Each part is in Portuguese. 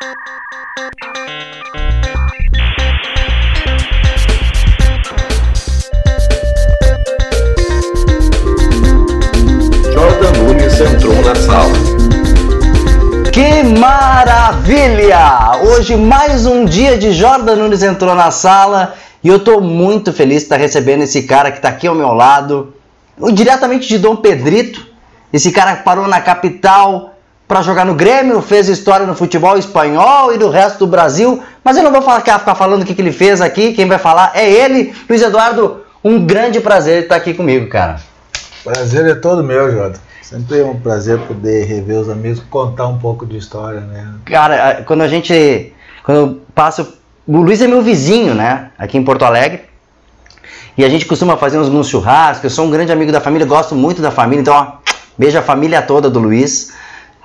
Jordan Nunes entrou na sala. Que maravilha! Hoje mais um dia de Jordan Nunes entrou na sala e eu tô muito feliz de estar recebendo esse cara que tá aqui ao meu lado, diretamente de Dom Pedrito. Esse cara parou na capital para jogar no Grêmio, fez história no futebol espanhol e do resto do Brasil, mas eu não vou falar, ficar falando o que, que ele fez aqui, quem vai falar é ele, Luiz Eduardo. Um grande prazer estar aqui comigo, cara. Prazer é todo meu, Jota. Sempre é um prazer poder rever os amigos, contar um pouco de história, né? Cara, quando a gente. Quando eu passo. O Luiz é meu vizinho, né? Aqui em Porto Alegre. E a gente costuma fazer uns, uns churrascos. Eu sou um grande amigo da família, gosto muito da família. Então, ó, beijo a família toda do Luiz.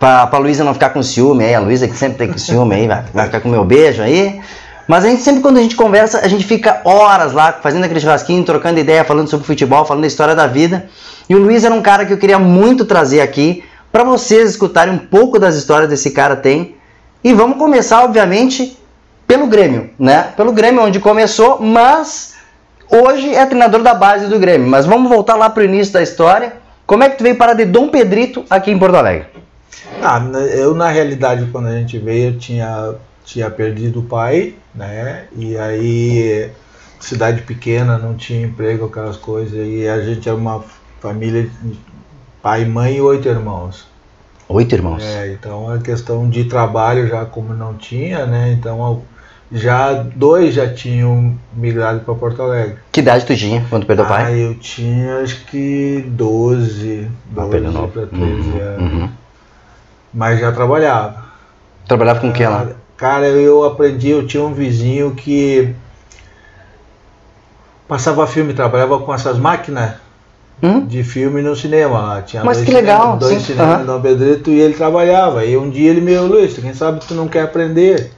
Pra, pra Luísa não ficar com ciúme aí. A Luísa que sempre tem com ciúme aí, vai, vai ficar com meu beijo aí. Mas a gente sempre, quando a gente conversa, a gente fica horas lá fazendo aquele churrasquinho, trocando ideia, falando sobre futebol, falando da história da vida. E o Luiz era um cara que eu queria muito trazer aqui para vocês escutarem um pouco das histórias desse cara tem. E vamos começar, obviamente, pelo Grêmio, né? Pelo Grêmio, onde começou, mas hoje é treinador da base do Grêmio. Mas vamos voltar lá para o início da história. Como é que tu veio parar de Dom Pedrito aqui em Porto Alegre? Ah, eu na realidade quando a gente veio eu tinha, tinha perdido o pai, né? E aí cidade pequena, não tinha emprego, aquelas coisas, e a gente é uma família pai, mãe e oito irmãos. Oito irmãos? É, então a questão de trabalho já como não tinha, né? Então já dois já tinham migrado para Porto Alegre. Que idade tu tinha quando perdeu o pai? Ah, eu tinha acho que 12, 12 ah, para 13 uhum, anos. Uhum. Mas já trabalhava. Trabalhava com o que lá? Cara, eu aprendi, eu tinha um vizinho que passava filme, trabalhava com essas máquinas hum? de filme no cinema lá. Tinha Mas dois que legal! Cinemas, dois sim. cinemas uhum. Dom Pedrito e ele trabalhava. E um dia ele me Luiz, quem sabe tu não quer aprender?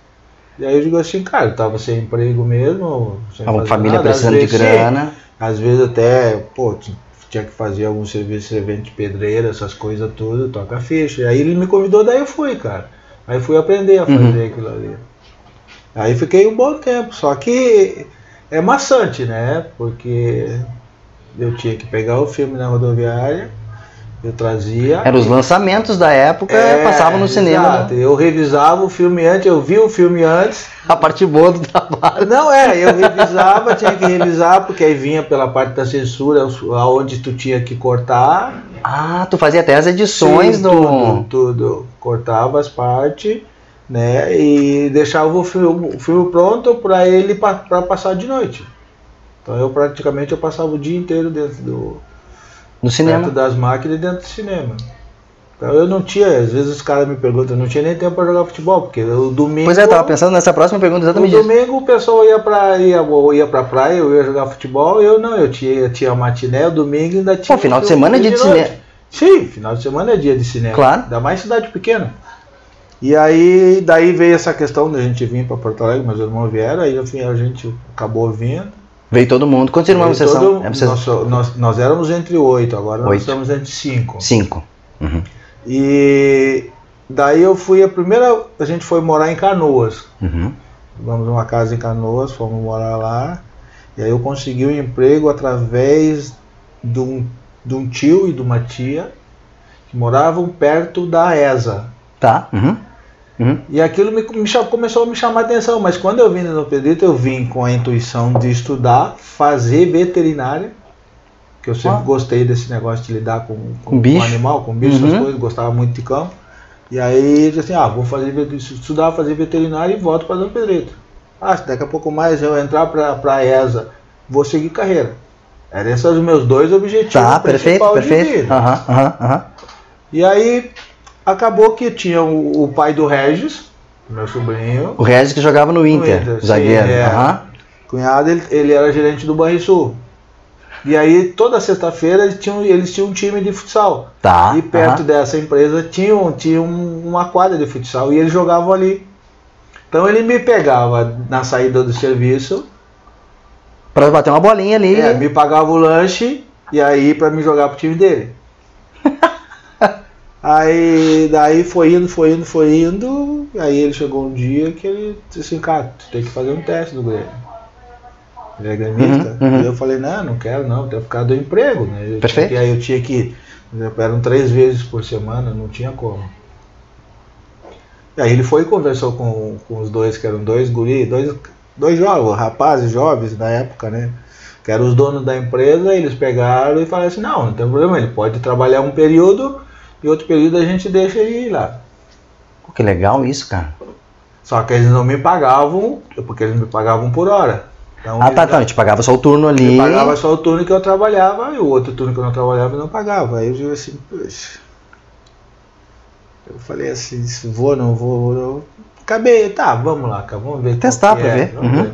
E aí eu digo assim, cara, eu tava sem emprego mesmo. Sem Uma família nada. precisando vezes, de grana. Às vezes até, pô, tinha que fazer algum serviço, evento de pedreira, essas coisas tudo, toca ficha. E aí ele me convidou, daí eu fui, cara. Aí fui aprender a fazer uhum. aquilo ali. Aí fiquei um bom tempo, só que é maçante, né? Porque eu tinha que pegar o filme na rodoviária, eu trazia. Eram os lançamentos da época, é, passavam no cinema. Exato. Né? Eu revisava o filme antes, eu vi o filme antes. A parte boa do trabalho. Não, é, eu revisava, tinha que revisar, porque aí vinha pela parte da censura, aonde tu tinha que cortar. Ah, tu fazia até as edições Sim, do. Tudo, tudo. Cortava as partes, né? E deixava o filme, o filme pronto para ele para passar de noite. Então eu praticamente eu passava o dia inteiro dentro do no cinema. dentro das máquinas e dentro do cinema. Então eu não tinha, às vezes os caras me perguntam, eu não tinha nem tempo para jogar futebol, porque o domingo. Pois é, eu tava pensando nessa próxima pergunta exatamente. No domingo o pessoal ia pra, ia, ia pra praia, eu ia jogar futebol, eu não, eu tinha, eu tinha matiné, o domingo ainda tinha. Pô, final de semana é dia de, de cinema. Sim, final de semana é dia de cinema. Claro. Ainda mais cidade pequena. E aí, daí veio essa questão da gente vir para Porto Alegre, meus irmãos vieram, aí enfim, a gente acabou vindo. Veio todo mundo. Quantos irmãos vocês são? É nós, nós, nós, éramos entre oito, agora oito. nós estamos entre cinco. Cinco. Uhum. E daí eu fui, a primeira, a gente foi morar em Canoas. Uhum. Vamos numa casa em Canoas, fomos morar lá. E aí eu consegui um emprego através de um, de um tio e de uma tia que moravam perto da ESA. Tá. Uhum. Uhum. E aquilo me, me, começou a me chamar a atenção, mas quando eu vim no Pedrito, eu vim com a intuição de estudar, fazer veterinária, que eu sempre ah. gostei desse negócio de lidar com, com, com, animal, com bicho, uhum. essas coisas, gostava muito de campo. E aí assim, ah, vou fazer estudar, fazer veterinária e volto para Dom Pedrito. Ah, se daqui a pouco mais eu entrar para a ESA, vou seguir carreira. Eram esses os meus dois objetivos. Tá, perfeito, perfeito. Uhum, uhum, uhum. E aí Acabou que tinha o, o pai do Regis, meu sobrinho. O Regis que jogava no Inter, no Inter zagueiro. Sim, é. uhum. Cunhado, ele, ele era gerente do Banrisul. E aí, toda sexta-feira, eles tinham, eles tinham um time de futsal. Tá. E perto uhum. dessa empresa tinha, tinha uma quadra de futsal e eles jogavam ali. Então ele me pegava na saída do serviço. Pra bater uma bolinha ali. É, me pagava o lanche e aí para me jogar pro time dele. Aí daí foi indo, foi indo, foi indo. Aí ele chegou um dia que ele disse assim, cara, tu tem que fazer um teste do Grêmio. Ele é gremista. Uhum, uhum. Eu falei, não, não quero não, tenho ficado do emprego, né? Eu Perfeito. Tinha que, aí eu tinha que. Eram três vezes por semana, não tinha como. E aí ele foi e conversou com, com os dois, que eram dois guri, dois, dois jovens, rapazes jovens na época, né? Que eram os donos da empresa, eles pegaram e falaram assim, não, não tem problema, ele pode trabalhar um período e outro período a gente deixa ele ir lá. Pô, que legal isso, cara. Só que eles não me pagavam, porque eles me pagavam por hora. Então, Ah, tá, então, a gente pagava só o turno ali. ele pagava só o turno que eu trabalhava e o outro turno que eu não trabalhava eu não pagava. Aí eu digo assim, poxa. Eu falei assim, se vou, não vou, não. Acabei, tá, vamos lá, cara, vamos ver. Testar pra é, ver, vamos uhum. ver.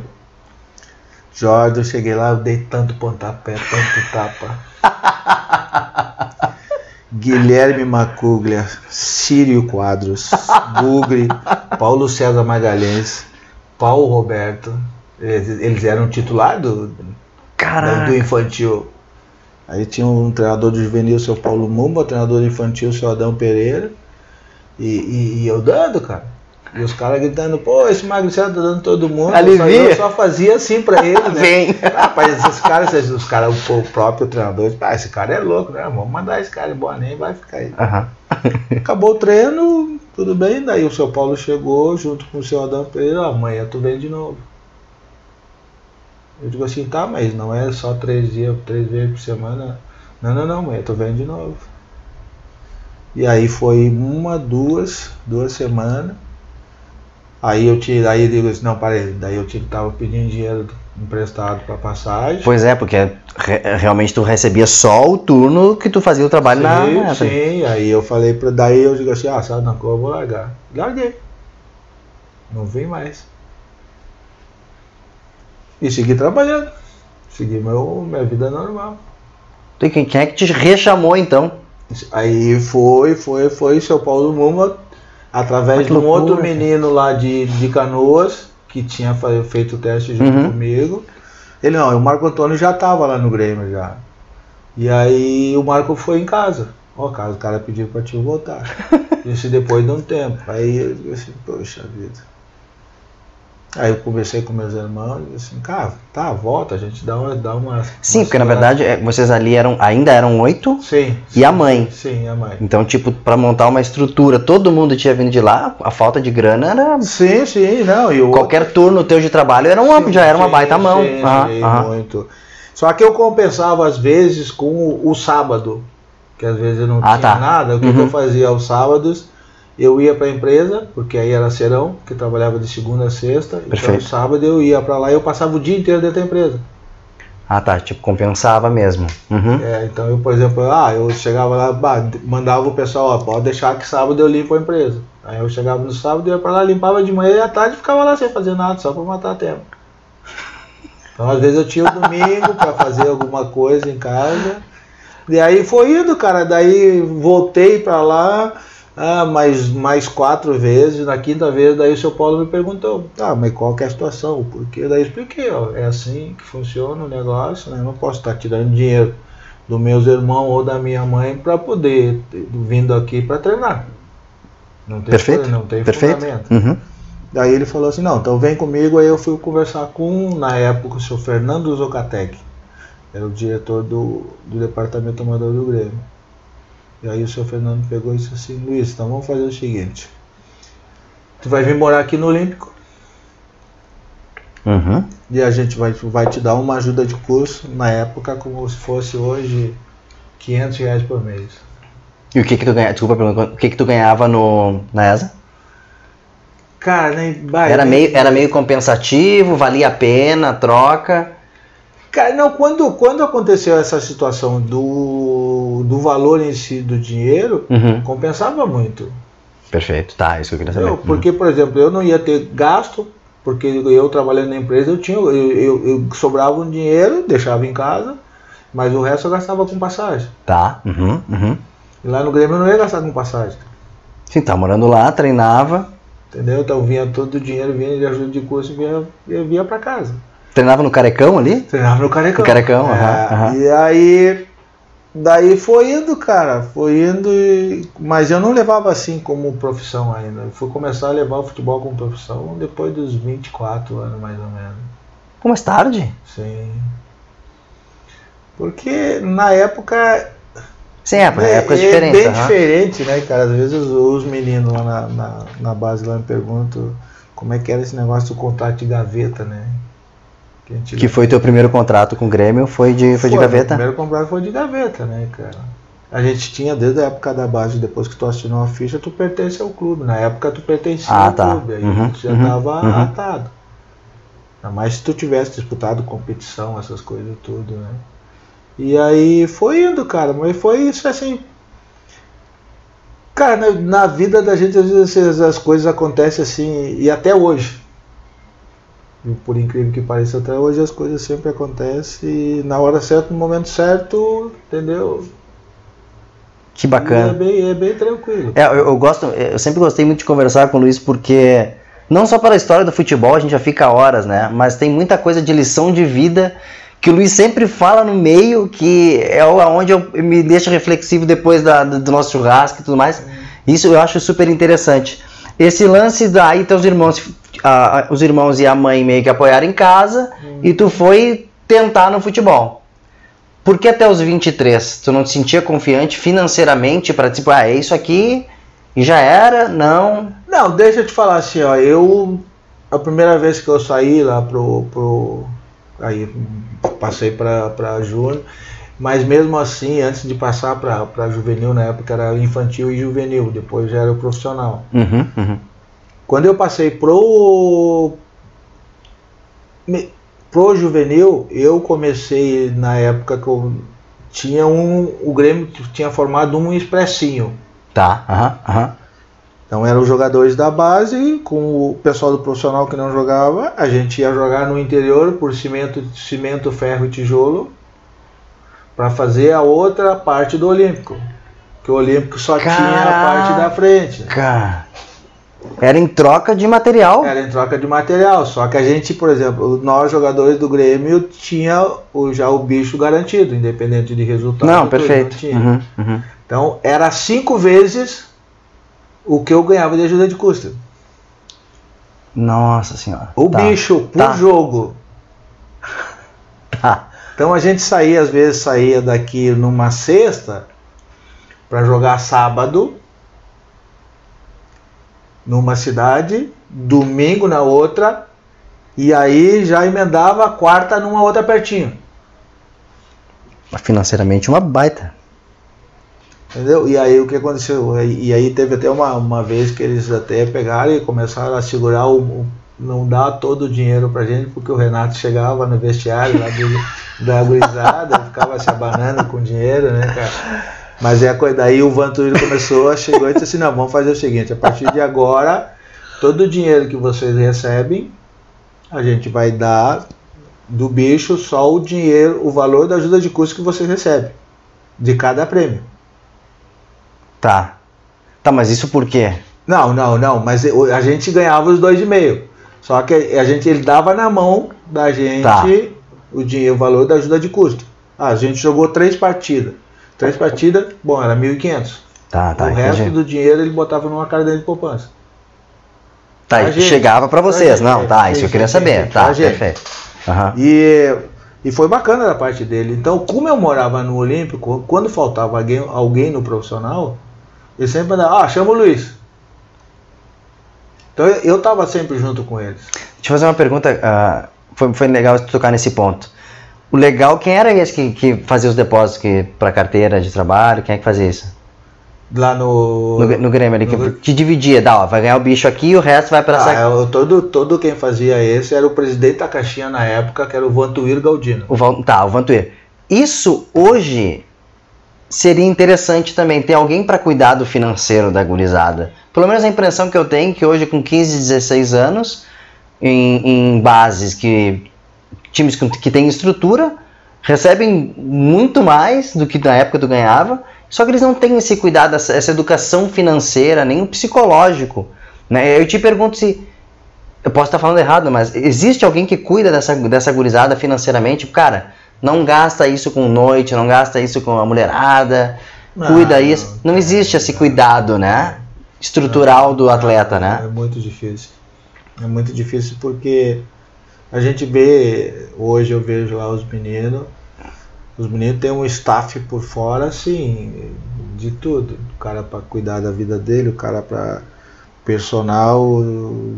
Jordan, eu cheguei lá, eu dei tanto pontapé, tanto tapa. Guilherme Macuglia, Círio Quadros, Bugre, Paulo César Magalhães, Paulo Roberto. Eles, eles eram titular do, do infantil. Aí tinha um treinador do juvenil, o seu Paulo Mumba, treinador do infantil, o seu Adão Pereira. E, e- e eu dando, cara. E os caras gritando, pô, esse magricelo tá dando todo mundo. Alivia. eu só fazia assim pra ele, né? Vem. Rapaz, esses caras, esses- os caras, o, próprio treinador, ah, esse cara é louco, né? Vamos mandar esse cara embora, nem vai ficar aí. Acabou o treino, tudo bem, daí o seu Paulo chegou junto com o seu Adão Pereira, "Ah, amanhã tu vem de novo. Eu digo assim, tá, mas não é só três dias, três vezes por semana. Não, não, não, amanhã tu vem de novo. E aí foi uma, duas, duas semanas. Aí eu tirei, aí eu digo assim, não, parei, daí eu tive, tava pedindo dinheiro emprestado pra passagem. Pois é, porque re- realmente tu recebia só o turno que tu fazia o trabalho na. Sim, na- sim, aí eu falei pra. Daí eu digo assim, ah, sabe, não, eu vou largar. Larguei. Não vim mais. E segui trabalhando. Segui meu, minha vida normal. E Quem, quem é que te rechamou então? Aí foi, foi, foi seu Paulo Muma, através de um outro menino lá de, de Canoas, que tinha feito o teste junto Uhum. comigo. Ele não, o Marco Antônio já estava lá no Grêmio já. E aí o Marco foi em casa. Ó, cara, o cara pediu pra te voltar. Isso depois de um tempo. Aí eu assim, poxa vida. Aí eu conversei com meus irmãos e disse assim, cara, tá, volta, a gente dá uma. Dá uma Sim, uma porque na segurada." verdade é, vocês ali eram ainda eram oito Sim. e a mãe. Sim, a mãe. Então, tipo, pra montar uma estrutura, todo mundo tinha vindo de lá, a falta de grana era. Sim, sim, não. E o Qualquer turno teu de trabalho era uma, Sim, já era uma sim, baita mão. sim, Aham, sim, aham. muito. Só que eu compensava às vezes com o, o sábado, que às vezes eu não Ah, tinha tá. nada. O que, que Uhum. eu fazia aos sábados? Eu ia para a empresa, porque aí era serão, que trabalhava de segunda a sexta. Então, Perfeito. sábado eu ia para lá e eu passava o dia inteiro dentro da empresa. Ah, tá. Tipo, compensava mesmo. Uhum. É, então eu, por exemplo, ah, eu chegava lá, bah, mandava o pessoal, ó, pode deixar que sábado eu limpo a empresa. Aí eu chegava no sábado, ia para lá, limpava de manhã e à tarde ficava lá sem fazer nada, só para matar tempo. Então às vezes eu tinha o domingo para fazer alguma coisa em casa. E aí foi indo, cara. Daí voltei para lá ah, mais, mais quatro vezes. Na quinta vez, daí o seu Paulo me perguntou: tá, mas qual que é a situação? O porquê? Daí eu expliquei: ó, é assim que funciona o negócio, né? Eu não posso estar tirando dinheiro dos meus irmãos ou da minha mãe para poder ter- vindo aqui para treinar. Não tem, Perfeito. Não tem Perfeito. fundamento. Uhum. Daí ele falou assim, não, então vem comigo, aí eu fui conversar com, na época, o senhor Fernando Zocatec, era o diretor do, do departamento amador do Grêmio. E aí o senhor Fernando pegou e disse assim, Luiz, então vamos fazer o seguinte, tu vai vir morar aqui no Olímpico, Uhum. e a gente vai, vai te dar uma ajuda de curso, na época como se fosse hoje 500 reais por mês. E o que que tu ganhava? Desculpa, o que que tu ganhava no, na ESA? Cara, nem... bah, Era meio, era meio compensativo, valia a pena, a troca. Cara, não, quando, quando aconteceu essa situação do, do valor em si do dinheiro, Uhum. compensava muito. Perfeito, tá, isso que eu queria saber. Eu, porque, por exemplo, eu não ia ter gasto, porque eu trabalhando na empresa, eu tinha, eu, eu, eu sobrava um dinheiro, deixava em casa, mas o resto eu gastava com passagem. Tá, uhum, uhum. E lá no Grêmio eu não ia gastar com passagem. Sim, tá morando lá, treinava. Entendeu? Então vinha todo o dinheiro, vinha de ajuda de curso e vinha, vinha pra casa. Treinava no Carecão ali? Treinava no Carecão. No Carecão, É, aham, aham. E aí daí foi indo, cara, foi indo, e... mas eu não levava assim como profissão ainda. Eu fui começar a levar o futebol como profissão depois dos 24 anos, mais ou menos. Mais tarde? Sim. Porque na época. Sim, é, é época é diferente. bem aham. diferente, né, cara? Às vezes os, os meninos lá na, na, na base lá me perguntam como é que era esse negócio do contrato de gaveta, né? Que, Que foi teu primeiro contrato com o Grêmio, foi de, foi de Foi, gaveta? O primeiro contrato foi de gaveta, né, cara? A gente tinha desde a época da base, depois que tu assinou a ficha, tu pertence ao clube. Na época tu pertencia Ah, ao tá. clube, aí Uhum, tu já uhum, tava uhum. atado. Ainda mais se tu tivesse disputado competição, essas coisas tudo, né? E aí foi indo, cara, mas foi isso assim. Cara, na, na vida da gente, às vezes as coisas acontecem assim, e até hoje. Por incrível que pareça, até hoje as coisas sempre acontecem na hora certa, no momento certo, entendeu? Que E é bacana. bem, é bem tranquilo. É, eu, eu gosto, eu sempre gostei muito de conversar com o Luiz porque não só pela história do futebol, a gente já fica horas, né? Mas tem muita coisa de lição de vida que o Luiz sempre fala no meio, que é onde eu me deixa reflexivo depois da- do do nosso churrasco e tudo mais. Isso eu acho super interessante. Esse lance daí teus irmãos, a- os irmãos e a mãe meio que apoiaram em casa e tu foi tentar no futebol. Por que até os 23 tu não te sentia confiante financeiramente para tipo, ah, é isso aqui e já era? Não. Não, deixa eu te falar assim, ó, eu a primeira vez que eu saí lá pro, pro aí passei pra, pra júnior, mas mesmo assim, antes de passar pra juvenil, na época era infantil e juvenil, depois já era o profissional. Uhum, uhum. Quando eu passei pro pro juvenil, eu comecei na época que eu tinha um o Grêmio tinha formado um expressinho. Tá, aham, aham. Então eram os jogadores da base, com o pessoal do profissional que não jogava, a gente ia jogar no interior por cimento, cimento ferro e tijolo para fazer a outra parte do Olímpico. Que o Olímpico só tinha a Caraca! parte da frente. Cara, era em troca de material. Era em troca de material, só que a gente, por exemplo, nós jogadores do Grêmio tinha o, já o bicho garantido, independente de resultado. não, perfeito. tinha. Uhum, uhum. Então era cinco vezes o que eu ganhava de ajuda de custo. Nossa senhora. O Tá, bicho por Tá. jogo. Tá. Então a gente saía, às vezes saía daqui numa sexta para jogar sábado numa cidade, domingo na outra, e aí já emendava a quarta numa outra pertinho. Financeiramente uma baita. Entendeu? E aí o que aconteceu? E aí teve até uma, uma vez que eles até pegaram e começaram a segurar o. o- não dar todo o dinheiro pra gente, porque o Renato chegava no vestiário lá do, da gurizada, ficava se abanando com dinheiro, né, cara? Mas é a coisa, daí o Vantuíro começou, chegou e disse assim, não, vamos fazer o seguinte, a partir de agora, todo o dinheiro que vocês recebem, a gente vai dar do bicho só o dinheiro, o valor da ajuda de custo que vocês recebem, de cada prêmio. Tá. Tá, mas isso por quê? Não, não, não, mas a gente ganhava os dois e meio. Só que a gente ele dava na mão da gente Tá. o dinheiro, o valor da ajuda de custo. Ah, a gente jogou três partidas. Três partidas, bom, era 1.500. Tá, tá, o resto entendi. do dinheiro ele botava numa caderneta de poupança. Tá, pra gente. chegava pra Pra vocês. gente, Não, é, tá, isso eu queria saber. Tá, pra perfeito. Aham. E, e foi bacana da parte dele. Então, como eu morava no Olímpico, quando faltava alguém, alguém no profissional, ele sempre mandava, ah, chama o Luiz. Então eu, eu tava sempre junto com eles. Deixa eu fazer uma pergunta. ah, foi, foi legal tocar nesse ponto. O legal, quem era esse que, que fazia os depósitos pra carteira de trabalho? Quem é que fazia isso? Lá no. No, no Grêmio ali, que, no- que dividia, dá, ó, vai ganhar o bicho aqui e o resto vai Ah, essa. eu- todo, todo quem fazia esse era o presidente da caixinha na época, que era o Vantuir Galdino. O Val- tá, o Vantuir. Isso hoje seria interessante também ter alguém para cuidar do financeiro da gurizada. Pelo menos a impressão que eu tenho é que hoje com 15, 16 anos, em, em bases que times que, que têm estrutura recebem muito mais do que na época tu ganhava, só que eles não têm esse cuidado, essa, essa educação financeira, nem o psicológico. Né? Eu te pergunto se eu posso estar falando errado, mas existe alguém que cuida dessa, dessa gurizada financeiramente? Cara, Não gasta isso com noite, não gasta isso com a mulherada. Não, cuida isso. Não existe esse cuidado, né? Estrutural do atleta, É né? muito difícil. É muito difícil porque a gente vê, hoje eu vejo lá os meninos, os meninos têm um staff por fora, assim, de tudo. O cara para cuidar da vida dele, o cara para personal,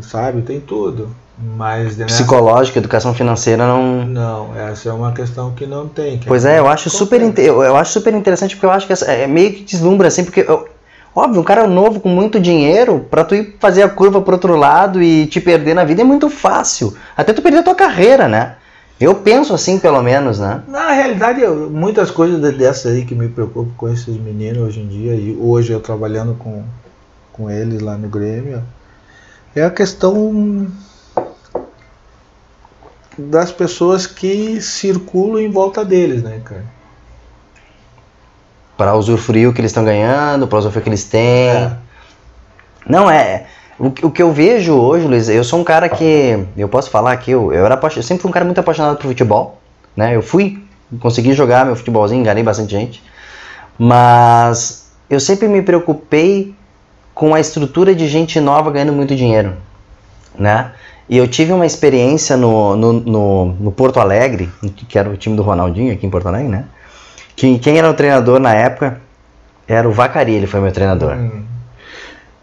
sabe? Tem tudo. Mas né, Psicológica, educação financeira não. não, essa é uma questão que não tem. que Pois é, eu acho super, eu eu acho super interessante porque eu acho que essa- é meio que deslumbra assim, porque eu- óbvio, um cara novo com muito dinheiro, pra tu ir fazer a curva pro outro lado e te perder na vida é muito fácil. Até tu perder a tua carreira, né? Eu penso assim, pelo menos, né? Na realidade, eu- muitas coisas de- dessas aí que me preocupam com esses meninos hoje em dia, e hoje eu trabalhando com, com eles lá no Grêmio, é a questão das pessoas que circulam em volta deles, né, cara? Pra usufruir o que eles estão ganhando, pra usufruir o que eles têm. É. Não, é. O, que- o que eu vejo hoje, Luiz, eu sou um cara que. Eu posso falar que eu, eu, era, eu sempre fui um cara muito apaixonado por futebol. Né? Eu fui, consegui jogar meu futebolzinho, enganei bastante gente. Mas eu sempre me preocupei com a estrutura de gente nova ganhando muito dinheiro. Né? E eu tive uma experiência no, no, no, no Porto Alegre, que era o time do Ronaldinho aqui em Porto Alegre, né? Que, quem era o treinador na época era o Vacari, ele foi meu treinador. Hum,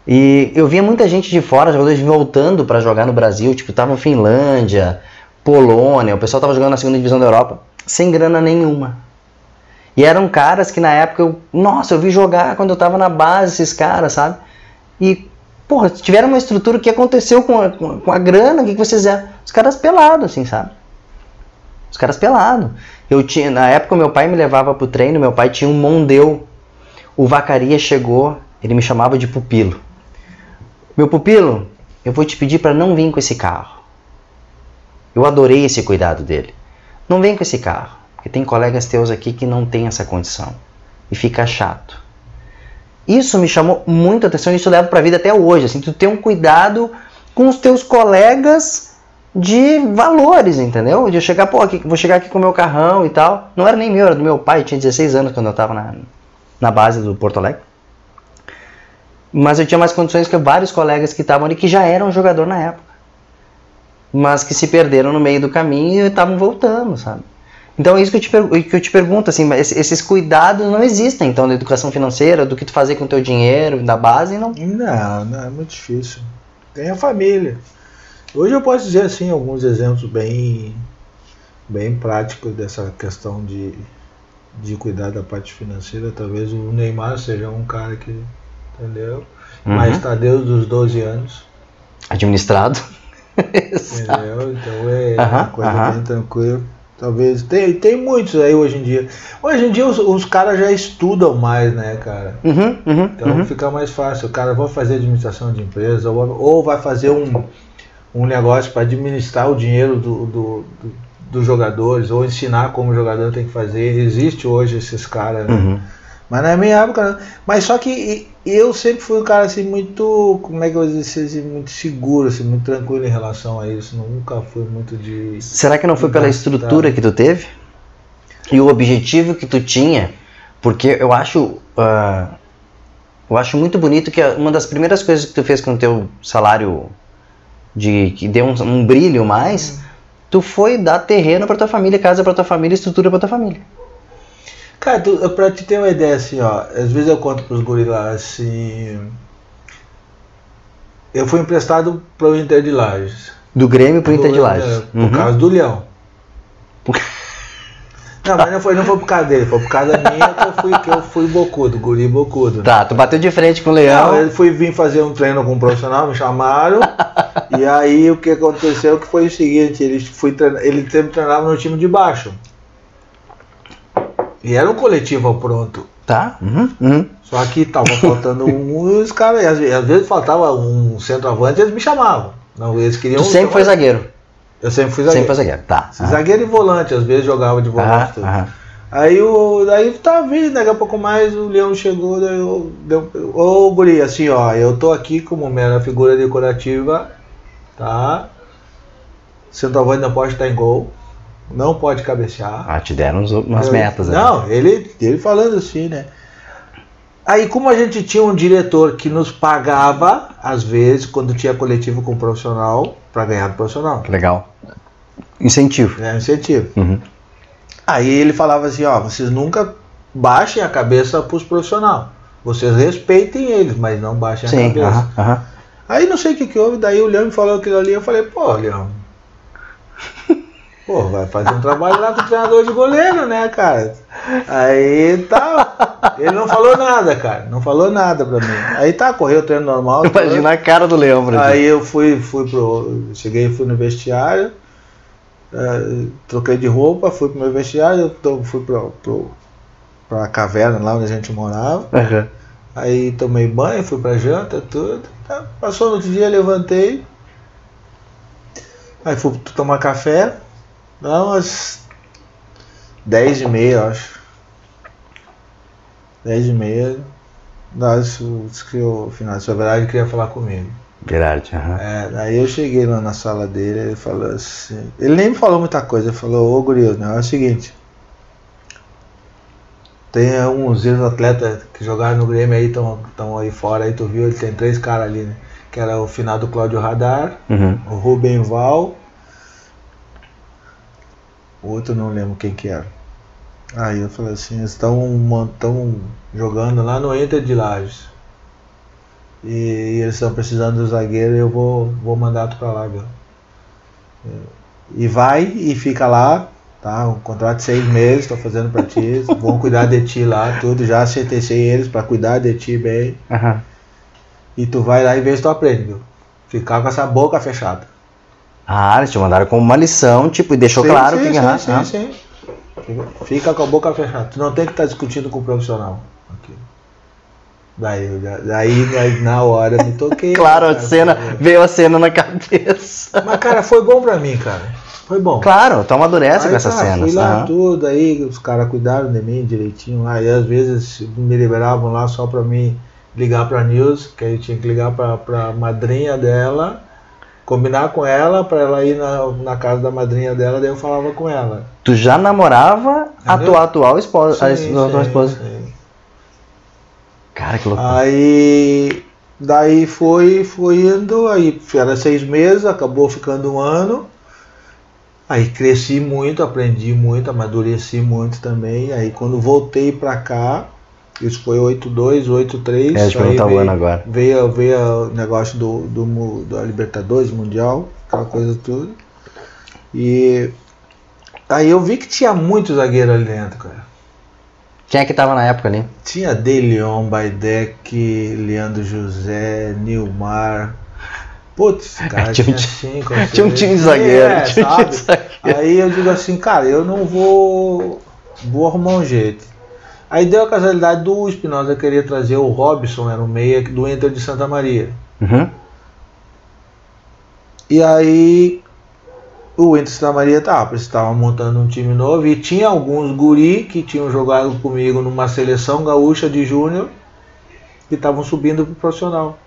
E eu via muita gente de fora, jogadores voltando para jogar no Brasil, tipo, estavam Finlândia, Polônia, o pessoal tava jogando na segunda divisão da Europa, sem grana nenhuma. E eram caras que na época eu, nossa, eu vi jogar quando eu tava na base esses caras, sabe? E, porra, tiveram uma estrutura, o que aconteceu com a, com a- com a grana, o que, que vocês fizeram? Os caras pelados, assim, sabe? Os caras pelados. Eu tinha, na época meu pai me levava pro treino, meu pai tinha um Mondeu. O Vacaria chegou, ele me chamava de pupilo. Meu pupilo, eu vou te pedir para não vir com esse carro. Eu adorei esse cuidado dele. Não vem com esse carro, porque tem colegas teus aqui que não tem essa condição e fica chato. Isso me chamou muita atenção e isso leva para a vida até hoje, assim, tu ter um cuidado com os teus colegas de valores, entendeu? De eu chegar, pô, aqui, vou chegar aqui com o meu carrão e tal. Não era nem meu, era do meu pai, tinha 16 anos quando eu tava na, na base do Porto Alegre. Mas eu tinha mais condições que vários colegas que estavam ali que já eram jogador na época. Mas que se perderam no meio do caminho e estavam voltando, sabe? Então é isso que eu te, per- que eu te pergunto, assim, esses- cuidados não existem, então, da educação financeira, do que tu fazer com o teu dinheiro, da base, não. Não, não, é muito difícil. Tem a família. Hoje eu posso dizer assim alguns exemplos bem bem práticos dessa questão de, de cuidar da parte financeira. Talvez o Neymar seja um cara que, entendeu? Uhum. Mas está desde os 12 anos, Administrado. entendeu? Então é Aham, uma coisa aham. bem tranquila. Talvez tem, tem muitos aí hoje em dia. Hoje em dia os, os caras já estudam mais, né, cara? Uhum, uhum, Então uhum. fica mais fácil. O cara vai fazer administração de empresa ou, ou vai fazer um, um negócio para administrar o dinheiro do, do- do- dos jogadores ou ensinar como o jogador tem que fazer. Existe hoje esses caras. né? Uhum. Mas na minha época. não. Mas só que eu sempre fui um cara assim muito. Como é que eu vou dizer assim, muito seguro, assim, muito tranquilo em relação a isso. Nunca fui muito de. Será que não foi pela estrutura que tu teve? E o objetivo que tu tinha? Porque eu acho. ah, eu acho muito bonito que uma das primeiras coisas que tu fez com o teu salário de que deu um, um brilho mais, tu foi dar terreno para tua família, casa para tua família, estrutura para tua família. Cara, tu, pra te ter uma ideia assim, ó. Às vezes eu conto pros guris lá assim. Eu fui emprestado pro Inter de Lages. Do Grêmio pro Inter de Do- Lages. é, Por Uhum. causa do Leão. Não, mas não foi, não foi por causa dele, foi por causa minha que eu fui, que eu fui bocudo, guri bocudo. Tá, tu bateu de frente com o Não, Leão. eu fui vir fazer um treino com um profissional, me chamaram. e aí o que aconteceu que foi o seguinte, ele, fui treinar, ele sempre treinava no time de baixo. E era um coletivo pronto. Tá? Uhum, uhum. Só que tava faltando um e os caras, às, às vezes faltava um centroavante, eles me chamavam. Não, eles queriam. Tu sempre foi zagueiro. Eu sempre fui Sempre zagueiro. foi zagueiro. Tá. Se Zagueiro e volante, às vezes jogava de volante. Aham, tudo. aham. Aí o. Daí tá vindo, daqui a pouco mais o Leão chegou, daí eu. Deu, Ô Guri, assim, ó, eu tô aqui como mera figura decorativa, tá? Centroavante não pode estar em gol. não pode cabecear. Ah, te deram umas Eu- metas ali. Não, ele, ele falando assim, né? Aí, como a gente tinha um diretor que nos pagava, às vezes, quando tinha coletivo com o profissional, para ganhar do profissional. Legal. Incentivo. É incentivo. Uhum. Aí ele falava assim, ó, vocês nunca baixem a cabeça pros profissionais. Vocês respeitem eles, mas não baixem a Sim, cabeça. aham, aham. Aí não sei o que que houve, daí o Leão me falou aquilo ali, eu falei, pô, Leão. Pô, vai fazer um trabalho lá com o treinador de goleiro, né, cara? Aí tá. Ele não falou nada, cara. Não falou nada pra mim. Aí tá, correu o treino normal. Imagina a cara do leão, por exemplo. Aí eu fui, fui pro. Cheguei, fui no vestiário, eh, troquei de roupa, fui pro meu vestiário, então fui pro, pro, pra caverna lá onde a gente morava. Aham. Aí tomei banho, fui pra janta, tudo. Tá, Passou no outro dia, levantei. Aí fui tomar café. Dá umas 10 e meia, acho. 10 e meia. Disse que o final de verdade queria falar comigo. Gerard, aham. É, aí eu cheguei lá na sala dele, ele falou assim. Ele nem me falou muita coisa, ele falou, ô Guri, o negócio é o seguinte. Tem uns ex-atletas que jogaram no Grêmio aí, estão aí fora, aí tu viu, ele tem três caras ali, né? Que era o final do Cláudio Radar, Uhum. o Rubem Val, o outro não lembro quem que era. Aí eu falei assim, eles estão jogando lá no Inter de Lages. E, e eles estão precisando do zagueiro e eu vou, vou mandar tu pra lá, viu? E vai e fica lá, tá? Um contrato de seis meses, tô fazendo pra ti, vão cuidar de ti lá, tudo, já sentenciei eles pra cuidar de ti bem. Aham. E tu vai lá e vê se tu aprende, viu? Ficar com essa boca fechada. Ah, eles te mandaram como uma lição, tipo, e deixou Sim, claro sim, que. sim, aham, sim, aham. sim. Fica- com a boca fechada. Tu não tem que estar discutindo com o profissional. aqui. Daí, daí na- hora me toquei. Claro, a cara, cena, foi- veio a cena na cabeça. Mas cara, foi bom pra mim, cara. Foi bom. Claro, tu amadurece Aí, com essas tá, cenas. Fui lá aham. tudo, aí os caras cuidaram de mim direitinho lá. E às vezes me liberavam lá só pra mim ligar pra News, que aí eu tinha que ligar pra, pra madrinha dela, combinar com ela pra ela ir na, na casa da madrinha dela, daí eu falava com ela. Tu já namorava a tua atual esposa. a Sim, tua atual sim, esposa. sim. Cara, que loucura. Aí daí foi, foi indo, aí era seis meses, acabou ficando um ano. Aí cresci muito, aprendi muito, amadureci muito também. Aí quando voltei pra cá, isso foi 82, 83. É, perguntar o veio, ano agora. veio, veio o negócio do, do, da Libertadores Mundial, aquela coisa tudo. E aí eu vi que tinha muito zagueiro ali dentro, cara. Quem é que tava na época ali? Tinha De Leon, Baidec, Leandro José, Nilmar. Putz, cara, Tinha um tinha, ti- cinco. Tinha um time de zagueiro. É, tinha um sabe? time de zagueiro. Aí eu digo assim, cara, eu não vou. Vou arrumar um jeito. Aí deu a casualidade do Espinosa querer trazer o Robson, era o meia do Inter de Santa Maria. Uhum. E aí o Inter de Santa Maria tava, estava montando um time novo e tinha alguns guri que tinham jogado comigo numa seleção gaúcha de júnior que estavam subindo pro profissional.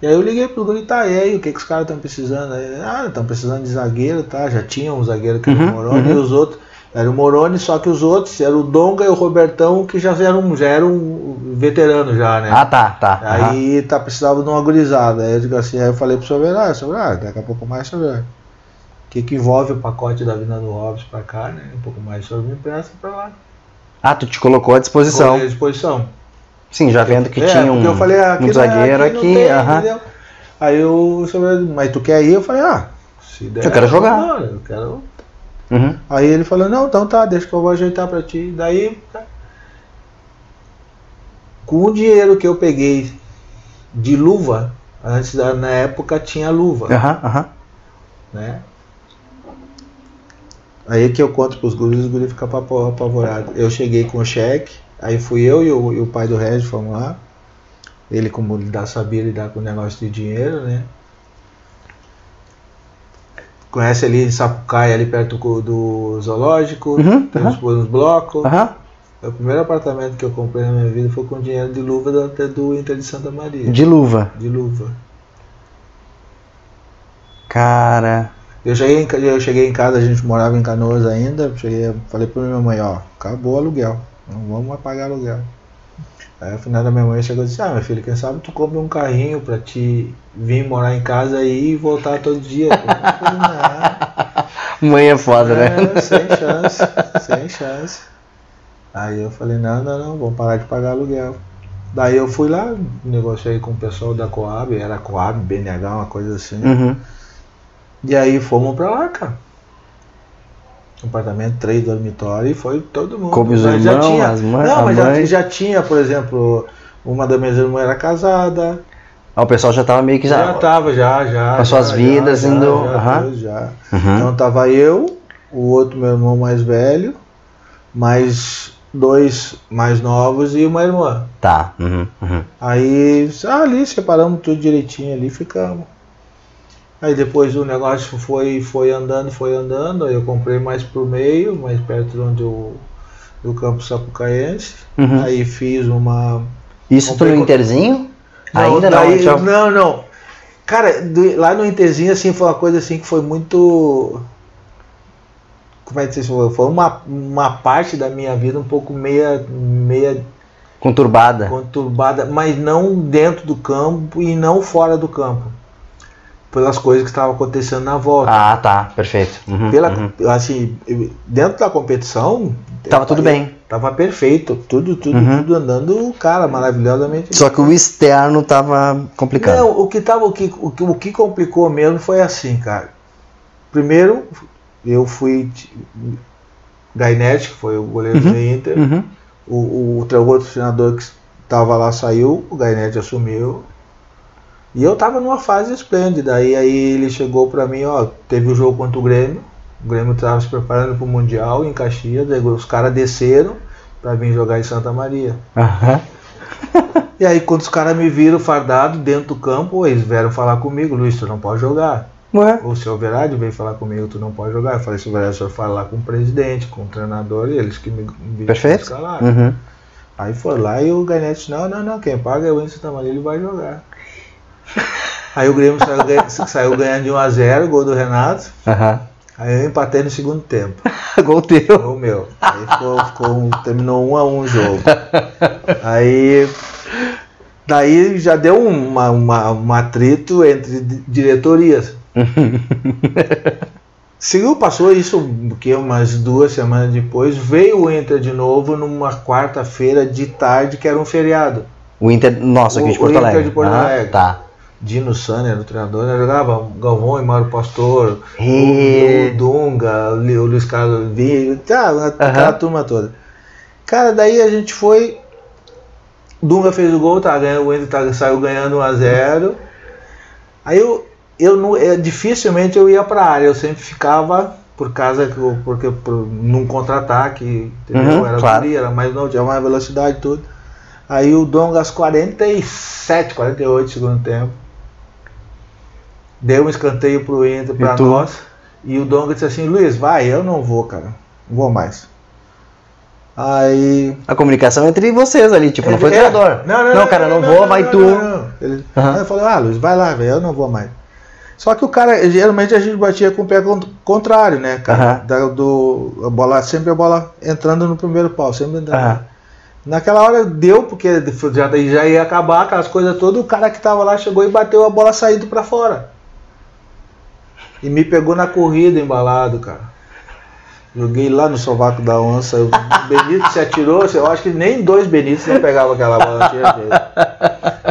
E aí eu liguei pro guri, tá, e aí, o que, que os caras estão precisando? Aí, ah, estão precisando de zagueiro, tá? Já tinha um zagueiro que Uhum, o Moroni uhum. e os outros. Era o Moroni, só que os outros eram o Donga e o Robertão, que já eram, já eram veteranos já, né? Ah, tá, tá. Aí tá precisava de uma gurizada. Aí eu digo assim, aí eu falei pro Soberano, Soberano, daqui a pouco mais Soberano. O que, que envolve o pacote da vinda do Robson pra cá, né? Um pouco mais, o senhor me empresta pra lá. Ah, tu te colocou à disposição. Coloquei à disposição. Sim, já vendo que É, tinha um, eu falei, ah, aqui um não- zagueiro aqui. aqui. tem, aham. entendeu? Aí o Soberano, mas tu quer ir? Eu falei, ah, se der. Eu quero jogar. Não, eu quero. Uhum. Aí ele falou, não, então tá, deixa que eu vou ajeitar pra ti. Daí, tá. com o dinheiro que eu peguei de luva, antes da, na época tinha luva, Aham, aham. né? Aí que eu conto pros guris, os guris ficam apav- apavorados. Eu cheguei com o cheque, aí fui eu e o, e o pai do Regis fomos lá. Ele, como lidar, sabia lidar com o negócio de dinheiro, né? Conhece ali em Sapucaia, ali perto do, zoológico, Uhum, tem uhum. uns, blocos. Aham. O primeiro apartamento que eu comprei na minha vida foi com dinheiro de luva do, até do Inter de Santa Maria. De luva. de luva. Cara. Eu cheguei, em, eu cheguei em casa, a gente morava em Canoas ainda, cheguei, falei pra minha mãe, ó, acabou o aluguel, não vamos mais pagar aluguel. Aí a final da minha mãe chegou e disse, ah, meu filho, quem sabe tu compra um carrinho pra te vir morar em casa aí e voltar todo dia. Falei, Mãe é foda, né? é, sem chance, sem chance. Aí eu falei, não, não, não, vamos parar de pagar aluguel. Daí eu fui lá, negociei com o pessoal da Coab, era Coab, BNH, uma coisa assim. Uhum. E aí fomos pra lá, cara. Apartamento, três dormitórios, e foi todo mundo. Coube os Mas já irmãos, tinha, as mães, Não, mas já, mãe. já tinha, por exemplo, uma das minhas irmãs era casada. Ah, o pessoal já tava meio que Já, já. tava, já, já. Com as suas já, vidas já, indo- Já, todos já. Uhum. Então tava eu, o outro meu irmão mais velho, mais dois mais novos e uma irmã. Tá. Uhum. Uhum. Aí ah, ali separamos tudo direitinho ali, ficamos. Aí depois o negócio foi, foi andando, foi andando, aí eu comprei mais pro meio, mais perto de onde eu, do campo sapucaense. Uhum. Aí fiz uma. Isso tu no Interzinho? Não, Ainda não, daí- já- não, não. Cara, do- lá no Interzinho assim foi uma coisa assim que foi muito. Como é que se foi? Foi uma, uma parte da minha vida um pouco meia, meia Conturbada. conturbada, mas não dentro do campo e não fora do campo. Pelas coisas que estavam acontecendo na volta. Ah, tá. Perfeito. Uhum. Pela, uhum. assim, dentro da competição. Tava tudo bem. Tava perfeito, tudo, tudo, Uhum. tudo andando, cara, maravilhosamente. Só que o externo tava complicado. Não, o que tava, o que, o que, o que complicou mesmo foi assim, cara. Primeiro, eu fui Gainete, que foi o goleiro Uhum. do Inter. Uhum. O, o outro treinador que estava lá saiu, o Gainete assumiu. E eu tava numa fase esplêndida. Aí, aí ele chegou pra mim, ó, teve o jogo contra o Grêmio. O Grêmio tava se preparando pro Mundial em Caxias. Os caras desceram pra vir jogar em Santa Maria. Aham. E aí quando os caras me viram fardado dentro do campo, eles vieram falar comigo, Luiz, tu não pode jogar. Ué? O seu Verade veio falar comigo, tu não pode jogar. Eu falei, seu Verade, o senhor fala lá com o presidente, com o treinador, e eles que me, me Perfeito. escalaram. Uhum. Aí foi lá e o Ganete, não, não, não, quem paga é o Enzo Tamanho, ele vai jogar. Aí o Grêmio saiu, ganha- saiu ganhando de 1x0, gol do Renato. Aham. Aí eu empatei no segundo tempo. Gol teu. O meu. Aí ficou, ficou terminou um a um o jogo. Aí. Daí já deu um, uma, uma, um atrito entre di- diretorias. Seguiu, passou isso que umas duas semanas depois, veio o Inter de novo numa quarta-feira de tarde, que era um feriado. O Inter. Nossa, aqui de Porto o Inter Alegre. de Porto Alegre. Tá. Dino Sanner era o treinador, né? jogava Galvão e Mauro Pastor, E- o, Dunga, o Lu- o Luiz Carlos Vinho, tá, aquela turma toda. Cara, daí a gente foi. Dunga fez o gol, tá o Inter tá- saiu ganhando 1x0. Aí eu, eu não, é, dificilmente eu ia pra área, eu sempre ficava por causa que eu, porque por, num contra-ataque, entendeu? Uhum, era claro. guri, era mais não, tinha mais velocidade e tudo. Aí o Donga aos 47, 48 segundo tempo. Deu um escanteio pro Inter pra tu? nós. E o Donga disse assim, Luiz, vai, eu não vou, cara. Não vou mais. Aí. A comunicação entre vocês ali, tipo, não foi o É, treinador. Não, não, não, cara, não, vou, vai tu. não, não. Ele, Aham. Aí eu falei, ah, Luiz, vai lá, velho, eu não vou mais. Só que o cara, geralmente a gente batia com o pé cont- contrário, né, cara? Aham. Da- do, a bola, sempre a bola entrando no primeiro pau, sempre entrando. Aham. Naquela hora deu, porque já, já ia acabar aquelas coisas todas, o cara que tava lá chegou e bateu a bola saindo pra fora. E me pegou na corrida embalado, cara. Joguei lá no sovaco da onça. O Benito se atirou. Eu acho que nem dois Benitos não pegavam aquela bola.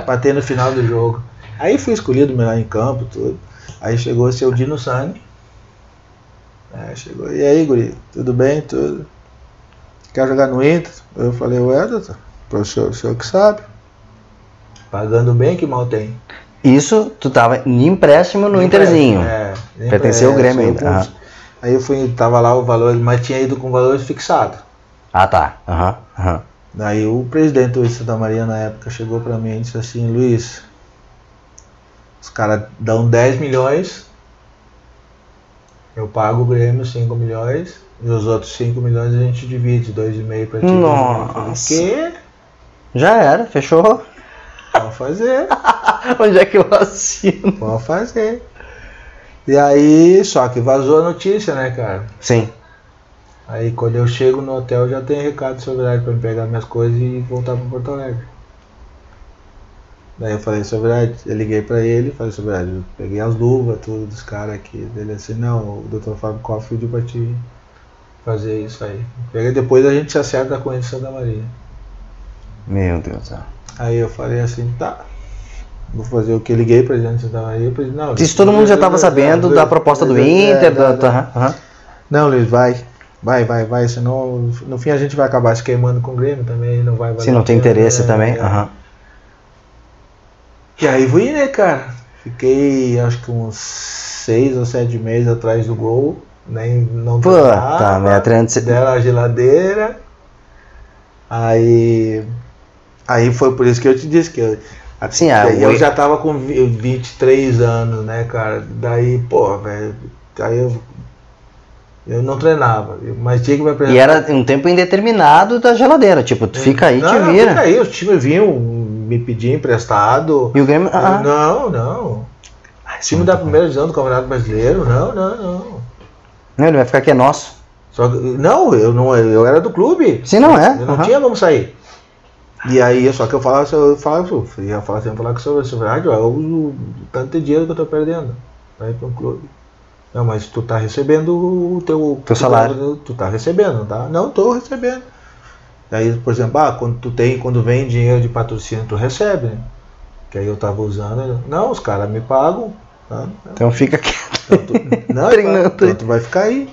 Não ter no final do jogo. Aí fui escolhido melhor em campo, tudo. Aí chegou o seu Dino Sani. É, chegou. E aí, guri? Tudo bem? Tudo. Quer jogar no Inter? Eu falei, ué, doutor, senhor, o senhor que sabe. Pagando bem, que mal tem. Isso, tu tava em empréstimo no Interzinho. É, nem Pertenceu ao Grêmio ainda, com- Aí eu fui, tava lá o valor, mas tinha ido com valores fixados. Ah, tá. Aham, aham. Daí o presidente do Santa Maria na época chegou pra mim e disse assim, Luiz, os caras dão 10 milhões, eu pago o Grêmio 5 milhões, e os outros 5 milhões a gente divide, 2,5 pra ti. Nossa. Quê? Já era, fechou. Pode fazer, Onde é que eu assino? pode fazer. E aí, só que vazou a notícia, né, cara? Sim. Aí quando eu chego no hotel já tem recado sobre verdade pra me pegar minhas coisas e voltar pra Porto Alegre. Daí eu falei sobre verdade, eu liguei pra ele, falei sobre verdade, eu peguei as luvas, tudo dos caras aqui. Ele assim, não, o Dr. Fábio Koff pediu pra te fazer isso aí. Pega depois a gente se acerta com ele em Santa Maria. Meu Deus do céu. Aí eu falei assim, tá. Vou fazer o que eu liguei pra ele antes da Maria. Pra ele, não, Isso todo mundo já estava sabendo da proposta do Inter, da, da- aham. Não, Luiz, vai. Vai, vai, vai. Senão, no fim a gente vai acabar se queimando com o Grêmio também. Não vai Se não tem pena, interesse né? também, É. aham. E aí fui, né, cara? Fiquei acho que uns seis ou sete meses atrás do gol. Nem não Puta, treinando se- Deram a geladeira. Aí. Aí foi por isso que eu te disse que eu. Sim, ah, eu o- já tava com vi- 23 anos, né, cara? Daí, pô, velho. Aí eu. Eu não treinava, mas tinha que me apresentar. E era um tempo indeterminado da geladeira, tipo, tu fica aí e te não, vira. Fica aí, os times vinham me pedir emprestado. E o Grêmio. Ah, Não, não. ah. Time da primeira divisão do Campeonato Brasileiro, não, não, não. Não, ele vai ficar aqui, é nosso. Só não, eu não, eu era do clube. Sim, não é? Eu não aham. tinha como sair. E aí, só que eu falava, eu falava, eu ia falar sempre falar com o seu sobre rádio, ó, o tanto dinheiro que eu tô perdendo pra ir pra um clube. Não, mas tu tá recebendo o teu, Teu salário. Tu tá recebendo, tá? Não, tô recebendo. Aí, por exemplo, ah, quando tu tem, quando vem dinheiro de patrocínio, tu recebe, né? Que aí eu tava usando. Não, os caras me pagam. Tá? Então fica quieto. Então, tu, não, Treinando. então tu vai ficar aí.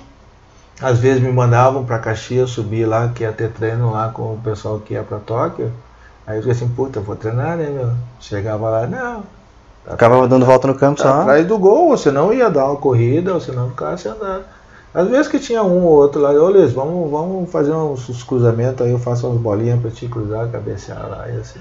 Às vezes me mandavam pra Caxias subir lá, que ia ter treino lá com o pessoal que ia pra Tóquio. Aí eu fiquei assim, puta, eu vou treinar, né, meu? Chegava lá, não. Ficava dando volta no campo Tá só. atrás do gol, ou senão ia dar uma corrida, ou senão ficava sem andar. Às vezes que tinha um ou outro lá, ô Luiz, vamos, vamos fazer uns, uns cruzamentos, aí eu faço umas bolinhas pra te cruzar, cabecear lá e assim.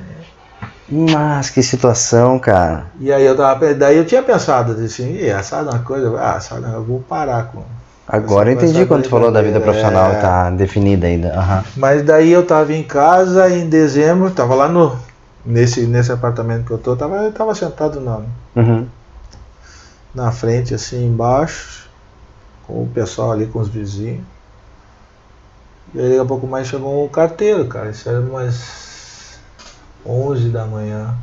Mas que situação, cara. E aí eu tava, daí eu tinha pensado assim, "Ih, sabe uma coisa? Ah, sabe, eu vou parar com. Agora eu entendi quando tu falou da vida profissional, é. tá definida ainda. Aham. Mas daí eu tava em casa em dezembro, tava lá no nesse, nesse apartamento que eu tô, tava, eu tava sentado na, Uhum. na frente assim embaixo, com o pessoal ali, com os vizinhos. E aí daqui a pouco mais chegou um carteiro, cara. Isso era umas 11 da manhã.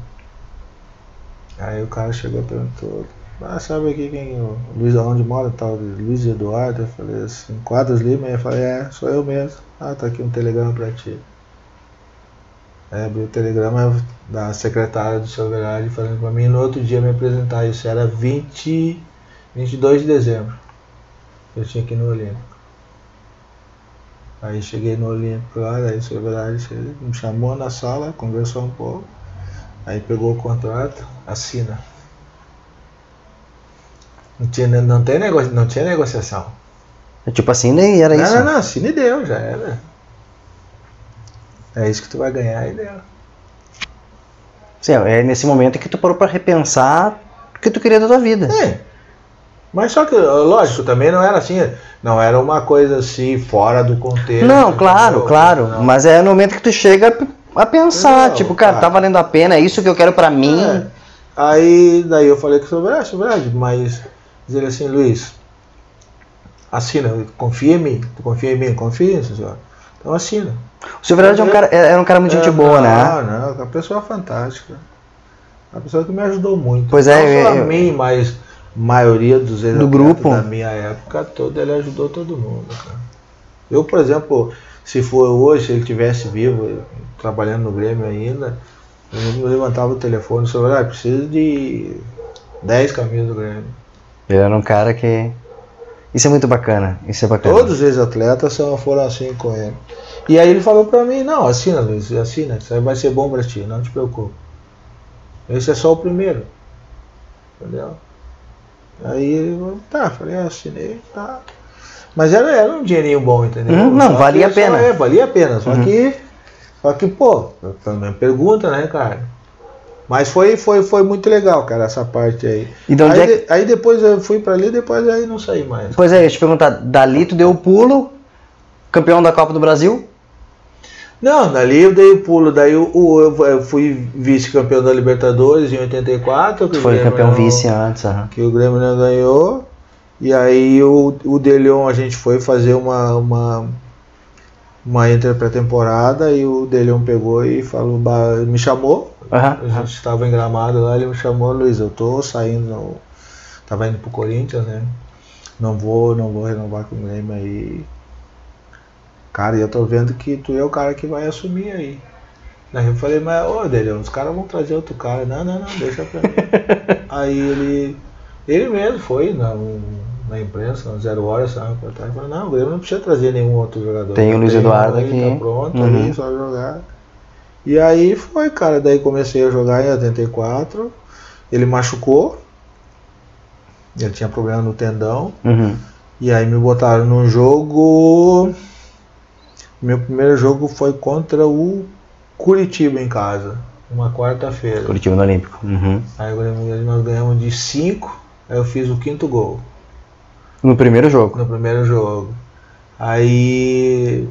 Aí o cara chegou e perguntou, ah, sabe aqui quem o Luiz aonde mora, tal, Luiz Eduardo? Eu falei assim, Quadros Lima, aí eu falei, é, sou eu mesmo. Ah, tá aqui um telegrama pra ti. Aí abri o telegrama da secretária do seu falando pra mim no outro dia me apresentar. Isso era 20, 22 de dezembro. Eu tinha ir no Olímpico. Aí cheguei no Olímpico lá, daí o seu me chamou na sala, conversou um pouco. Aí pegou o contrato, assina. Não tinha, não tem negócio, não tinha negociação. É Tipo assim, nem era não, isso. não, não, assina e deu, já era. É isso que tu vai ganhar e deu. Sim, é nesse momento que tu parou pra repensar o que tu queria da tua vida. É. Mas só que, lógico, também não era assim, não era uma coisa assim fora do contexto. Não, claro, claro. Não. Mas é no momento que tu chega a pensar, Não, tipo, cara, cara. tá valendo a pena, é isso que eu quero pra mim. É. Aí daí eu falei que é verdade, verdade, mas dizer assim, Luiz, assina, confia em mim, tu confia em mim, confia senhor. Então assina. O seu verdade é um cara, era um cara muito gente É, boa, não, né? Não, uma pessoa fantástica. Uma pessoa que me ajudou muito. Pois é, não eu- só a eu- mim, mas a maioria dos ex-atletas grupo. da minha época toda, ele ajudou todo mundo, cara. Eu, por exemplo, se for hoje, se ele tivesse vivo, trabalhando no Grêmio ainda, eu levantava o telefone e falava, ah, preciso de 10 camisas do Grêmio. Ele era um cara que. Isso é muito bacana. Isso é bacana. Todos os ex-atletas são- foram assim com ele. E aí ele falou pra mim, não, assina Luiz, assina, isso aí vai ser bom pra ti, não te preocupe. Esse é só o primeiro. Entendeu? Aí ele falou, tá, falei, ah, assinei, tá. Mas era, era um dinheirinho bom, entendeu? Uhum, não, Só valia a só- pena. É, valia a pena. Só Uhum. que. Só que, pô, também pergunta, né, cara? Mas foi, foi, foi muito legal, cara, essa parte aí. E de onde aí, é que- de- aí depois eu fui pra ali, depois aí não saí mais. Pois é, eu te perguntar, dali tu deu o pulo, campeão da Copa do Brasil? Não, dali eu dei o pulo, daí o- eu, eu fui vice-campeão da Libertadores em 84. que foi campeão vice antes, aham. Que o Grêmio não ganhou. E aí o, o Deleon a gente foi fazer uma, uma, uma inter pré-temporada e o Deleon pegou e falou, me chamou. Aham. A gente estava em gramado lá, ele me chamou, Luiz, eu tô saindo, tava indo pro Corinthians, né? Não vou, não vou renovar com o Grêmio aí. Cara, e eu tô vendo que tu é o cara que vai assumir aí. Daí eu falei, mas ô Deleon, os caras vão trazer outro cara. Não, não, não, deixa pra mim. aí ele. Ele mesmo foi na, na imprensa, no Zero Hora, sabe? reportagem, falou, não, o Grêmio não precisa trazer nenhum outro jogador. Tem o Luiz Eduardo aí, aqui. Tá pronto Uhum. ali, só jogar. E aí foi, cara. Daí comecei a jogar em 84. Ele machucou. Ele tinha problema no tendão. Uhum. E aí me botaram num jogo. Meu primeiro jogo foi contra o Curitiba em casa. Uma quarta-feira. Curitiba no Olímpico. Uhum. Aí nós ganhamos de 5. Aí eu fiz o quinto gol No primeiro jogo. no primeiro jogo. Aí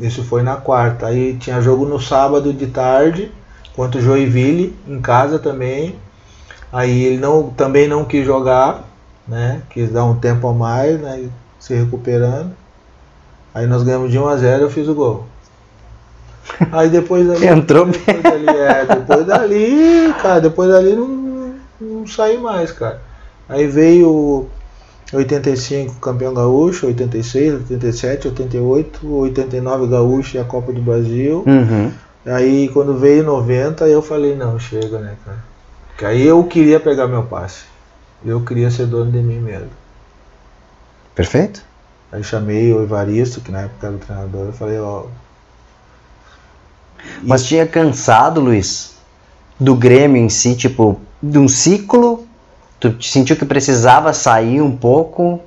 isso foi na quarta. Aí tinha jogo no sábado de tarde contra o Joinville em casa também. Aí ele não, também não quis jogar, né? Quis dar um tempo a mais, né? Se recuperando. Aí nós ganhamos de 1 a 0 eu fiz o gol. Aí depois dali. Entrou depois dali, é, depois dali, cara, depois dali não, não saí mais, cara. Aí veio 85 campeão gaúcho, 86, 87, 88, 89 gaúcho e a Copa do Brasil. Uhum. Aí quando veio 90 eu falei, não, chega, né, cara? Porque aí eu queria pegar meu passe. Eu queria ser dono de mim mesmo. Perfeito? Aí chamei o Evaristo, que na época era o treinador, eu falei, ó. Mas tinha cansado, Luiz, do Grêmio em si, tipo, de um ciclo? Tu sentiu que precisava sair um pouco?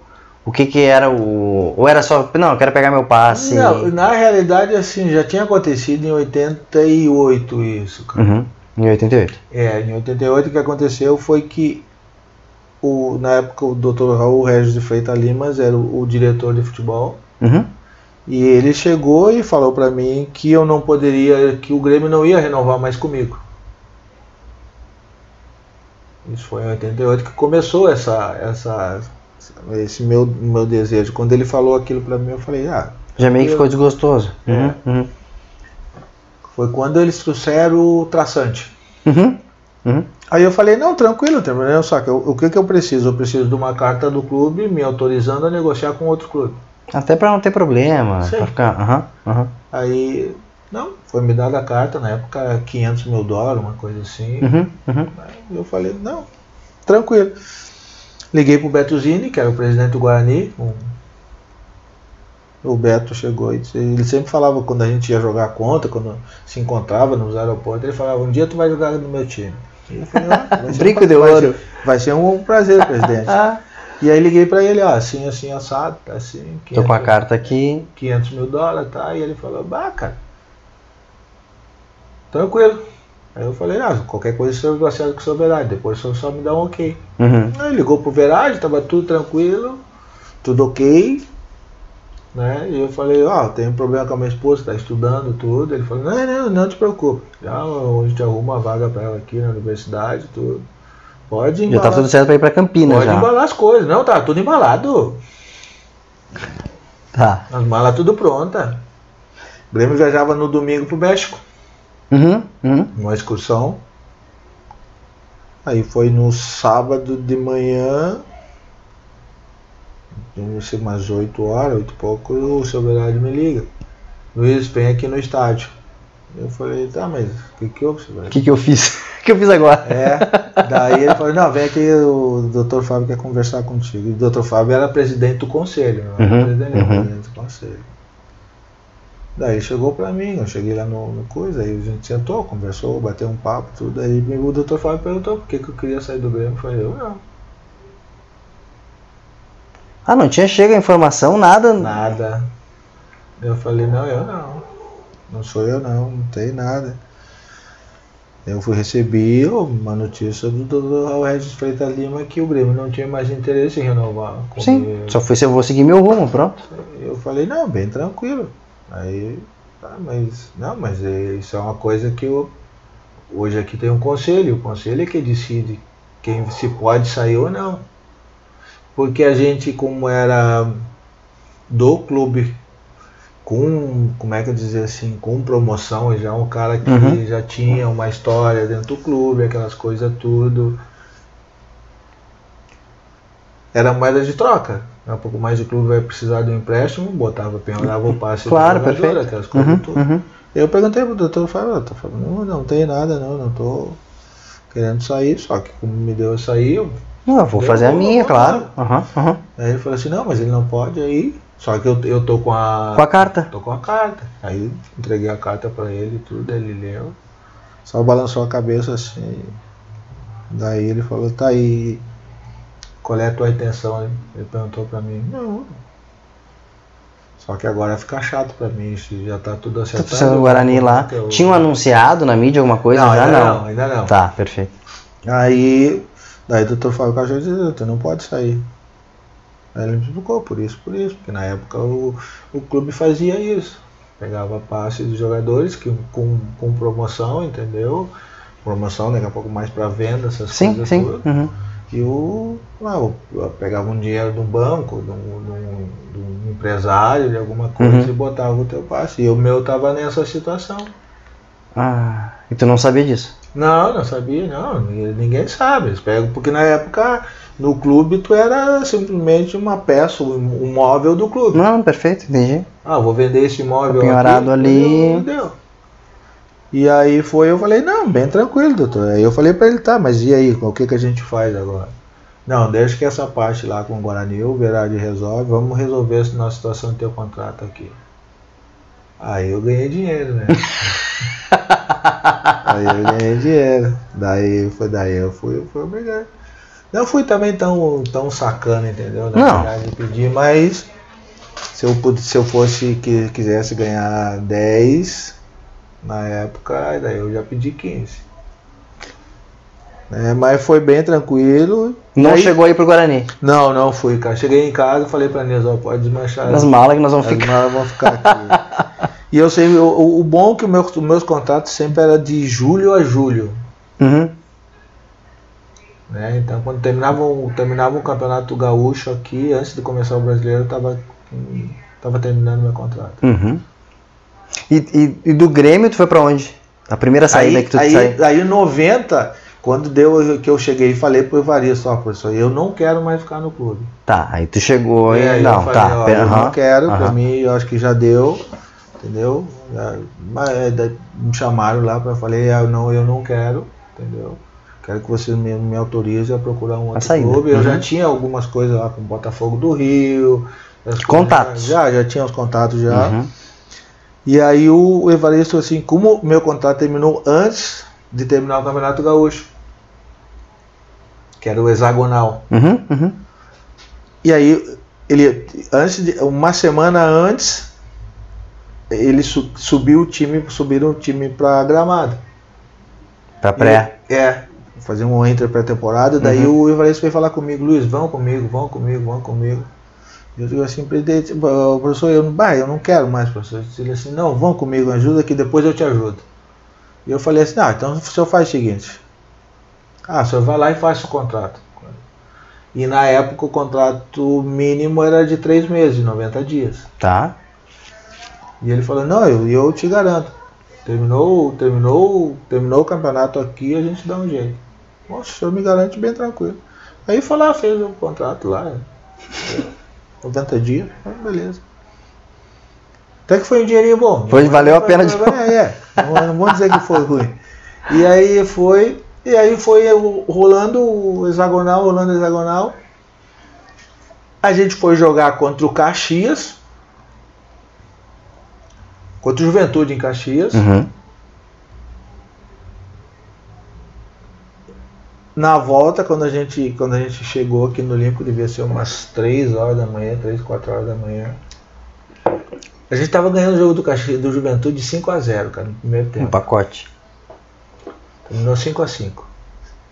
O que que era o... Ou era só, não, eu quero pegar meu passe... Não, na realidade, assim, já tinha acontecido em 88 isso, cara. Uhum. Em 88. É, em 88 o que aconteceu foi que o, na época o Dr. Raul Regis de Freitas Limas era o, o diretor de futebol Uhum. e ele chegou e falou pra mim que eu não poderia, que o Grêmio não ia renovar mais comigo. Isso foi em 88 que começou essa, essa, esse meu, meu desejo. Quando ele falou aquilo pra mim, eu falei, ah, Já meio que ficou desgostoso. Uhum. É. Uhum. foi quando eles trouxeram o traçante. Uhum. Uhum. Aí eu falei, não, tranquilo, problema, só que eu- o que, que eu preciso? Eu preciso de uma carta do clube me autorizando a negociar com outro clube. Até pra não ter problema. Pra ficar... Aí, não, foi me dada a carta, na época 500 mil dólares, uma coisa assim. Uhum. Uhum. Eu falei, não, tranquilo. Liguei pro Beto Zini, que era o presidente do Guarani. um- O Beto chegou e disse- ele sempre falava quando a gente ia jogar contra, quando se encontrava nos aeroportos, ele falava, um dia tu vai jogar no meu time. E eu falei, ah, vai Brinco um- de vai ouro. ser- Vai ser um prazer, presidente. Ah, E aí liguei pra ele, ó, assim, assim, assado, tá assim. tô com a 500 carta aqui. 500 mil dólares, tá? E ele falou, bah, cara, tranquilo. Aí eu falei, ah, qualquer coisa o senhor vai acerto com o seu Verade, depois o senhor só me dá um ok. Uhum. Aí ligou pro Verade, tava tudo tranquilo, tudo ok. Né? E eu falei, ó, tem um problema com a minha esposa, tá estudando tudo. Ele falou, não, não, não te preocupe. Já a gente arruma uma vaga pra ela aqui na universidade, tudo. Pode Já embalar. tá tudo certo pra ir pra Campinas Pode já. embalar as coisas. Não, tá tudo embalado. Tá. As malas tudo pronta. O Grêmio viajava no domingo pro México, Uhum. Uhum. numa excursão. Aí foi no sábado de manhã, não sei, umas 8 horas, 8 e pouco, o seu Verade me liga. Luiz, vem aqui no estádio. Eu falei, tá, mas o que que houve, seu O que que eu fiz? O que eu fiz agora? É, daí ele falou, não, vem aqui, o Dr. Fábio quer conversar contigo. E o Dr. Fábio era presidente do conselho, não era Uhum, presidente, uhum. presidente do conselho. Daí ele chegou pra mim, eu cheguei lá no, no coisa, aí a gente sentou, conversou, bateu um papo, tudo. Aí o Dr. Fábio perguntou por que, que eu queria sair do Grêmio. Eu falei, eu não, Ah, não tinha chega a informação, nada. nada. Eu falei, não, eu não. Não sou eu não, não tem nada. Eu fui recebi uma notícia do Dr. Regis Freitas Lima que o Grêmio não tinha mais interesse em renovar Sim, só foi se eu vou seguir meu rumo, pronto. Eu falei, não, bem tranquilo. Aí, tá, mas, não, mas é- isso é uma coisa que eu, hoje aqui tem um conselho, o conselho é que decide quem se pode sair ou não. Porque a gente, como era do clube, com, como é que eu dizer assim, com promoção, já um cara que Uhum. já tinha uma história dentro do clube, aquelas coisas tudo. Era moeda de troca. Daqui a pouco mais o clube vai precisar de um empréstimo, botava, penhorava o passe do Claro, jogador, perfeito. aquelas coisas Uhum, tudo. uhum. Eu perguntei pro doutor Fábio, doutor Fábio, não, não tem nada não, não tô querendo sair, só que como me deu a sair, eu... Não, eu vou fazer a minha, claro. Aham. aí ele falou assim, não, mas ele não pode aí, só que eu, eu tô com a... Com a carta. Tô com a carta. Aí entreguei a carta pra ele e tudo, ele leu, só balançou a cabeça assim, daí ele falou, tá aí, qual é a tua intenção? Ele perguntou pra mim, não, só que agora fica chato pra mim, se já tá tudo Tá acertado. sendo o Guarani lá. eu- Tinham anunciado na mídia alguma coisa? Não, Já ainda não. não, ainda não. Tá, perfeito. Aí, daí o doutor Fábio Cachorro disse, doutor, não pode sair. Aí ele me explicou, por isso, por isso, porque na época o, o clube fazia isso. Pegava passe dos jogadores que, com, com promoção, entendeu? Promoção, daqui a pouco mais para venda, essas Sim, coisas sim. todas. Uhum. E o, lá, o- pegava um dinheiro de um banco, de um, de um- empresário, de alguma coisa, Uhum. e botava o teu passe. E o meu tava nessa situação. Ah, e tu não sabia disso? Não, não sabia, não. Ninguém, sabe. Eles pegam, porque na época no clube tu era simplesmente uma peça, um, móvel do clube. Não, perfeito, entendi. Ah, vou vender esse móvel aqui, ali. entendeu? Deu. E aí foi, eu falei, não, bem tranquilo, doutor. Aí eu falei pra ele, tá, mas e aí, o que, que a gente faz agora? Não, deixa que essa parte lá com o Guarani, o Verade resolve, vamos resolver essa nossa situação do teu contrato aqui. Aí eu ganhei dinheiro, né? Aí eu ganhei dinheiro. Daí foi daí eu fui, fui obrigado. Não fui também tão, tão sacana, entendeu? Na Não. verdade, de pedir, mas se eu, se eu fosse que quisesse ganhar 10 na época, daí eu já pedi 15. É, mas foi bem tranquilo. Não Aí- chegou aí pro Guarani. Não, não fui, cara. Cheguei em casa e falei pra Nilza, ó, pode desmanchar. Nas malas que nós vamos As ficar. malas vão ficar aqui. e eu sei, o, o- o bom é que o meu- os meus contratos sempre era de julho a julho. Uhum. Né? Então quando terminava terminava um campeonato gaúcho aqui, antes de começar o brasileiro, eu tava, tava terminando meu contrato. Uhum. E, e- e do Grêmio tu foi pra onde? A primeira saída aí, que tu aí, saiu. aí em 90, quando deu que eu cheguei e falei pro Evaristo, ó, professor, eu não quero mais ficar no clube. Tá, aí tu chegou E e. aí Não, eu falei, tá. ó, eu aham, não quero, pra aham. mim eu acho que já deu, entendeu? Mas, é, me chamaram lá para falei, ah, não, eu não quero, entendeu? Quero que você me, me autorize a procurar um outro clube. Eu Uhum. já tinha algumas coisas lá com o Botafogo do Rio. Contatos. Já, já tinha os contatos já. Uhum. E aí o, Evaristo, assim, como meu contrato terminou antes de terminar o Campeonato Gaúcho, que era o hexagonal. Uhum, uhum. E aí, ele, antes de, uma semana antes, ele su- subiu o time, subiram o time para Gramado. Pra pré. E- é, fazer um entre pré-temporada. Daí Uhum. o Evaristo veio falar comigo, Luiz, vão comigo, vão comigo, vão comigo. Eu digo assim, presidente, "Ô, professor, eu, não- bah, eu não quero mais, professor. Ele assim, não, vão comigo, ajuda que depois eu te ajudo. E eu falei assim, ah, então o senhor faz o seguinte. Ah, o senhor vai lá e faz o contrato. E na época o contrato mínimo era de três meses, 90 dias. Tá. E ele falou, não, eu, eu te garanto. Terminou, terminou, terminou o campeonato aqui, a gente dá um jeito. Nossa, o senhor me garante bem tranquilo. Aí foi lá, fez o contrato lá. 90 dias, ah, beleza. Até que foi um dinheirinho bom. Foi, valeu a pena de É, é. Não, vou dizer que foi ruim. E aí foi. E aí foi rolando o hexagonal, rolando o hexagonal. A gente foi jogar contra o Caxias. Contra o Juventude em Caxias. Uhum. Na volta, quando a gente, quando a gente chegou aqui no Olímpico, devia ser umas 3 horas da manhã, 3, 4 horas da manhã. A gente tava ganhando o jogo do, Caxias, do Juventude de 5 a 0 cara, no primeiro Um tempo. pacote. Terminou 5 a 5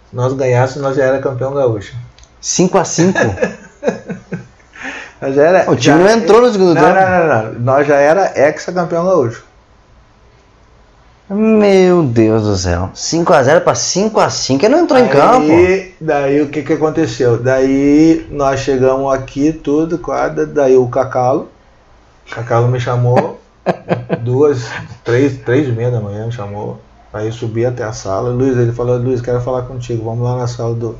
Se nós ganhássemos, nós já era campeão gaúcho. 5x5. Nós já era, O time já- não entrou no segundo não, tempo. Não, não, não, Nós já era ex-campeão gaúcho. Meu Deus do céu. 5x0 pra 5x5. Ele não entrou em campo. Aí, daí o que que aconteceu? Daí nós chegamos aqui, tudo, quadra, daí o Cacalo, o Cacalo me chamou, duas, três, três e meia da manhã me chamou, aí eu subi até a sala, Luiz, ele falou, Luiz, quero falar contigo, vamos lá na sala do,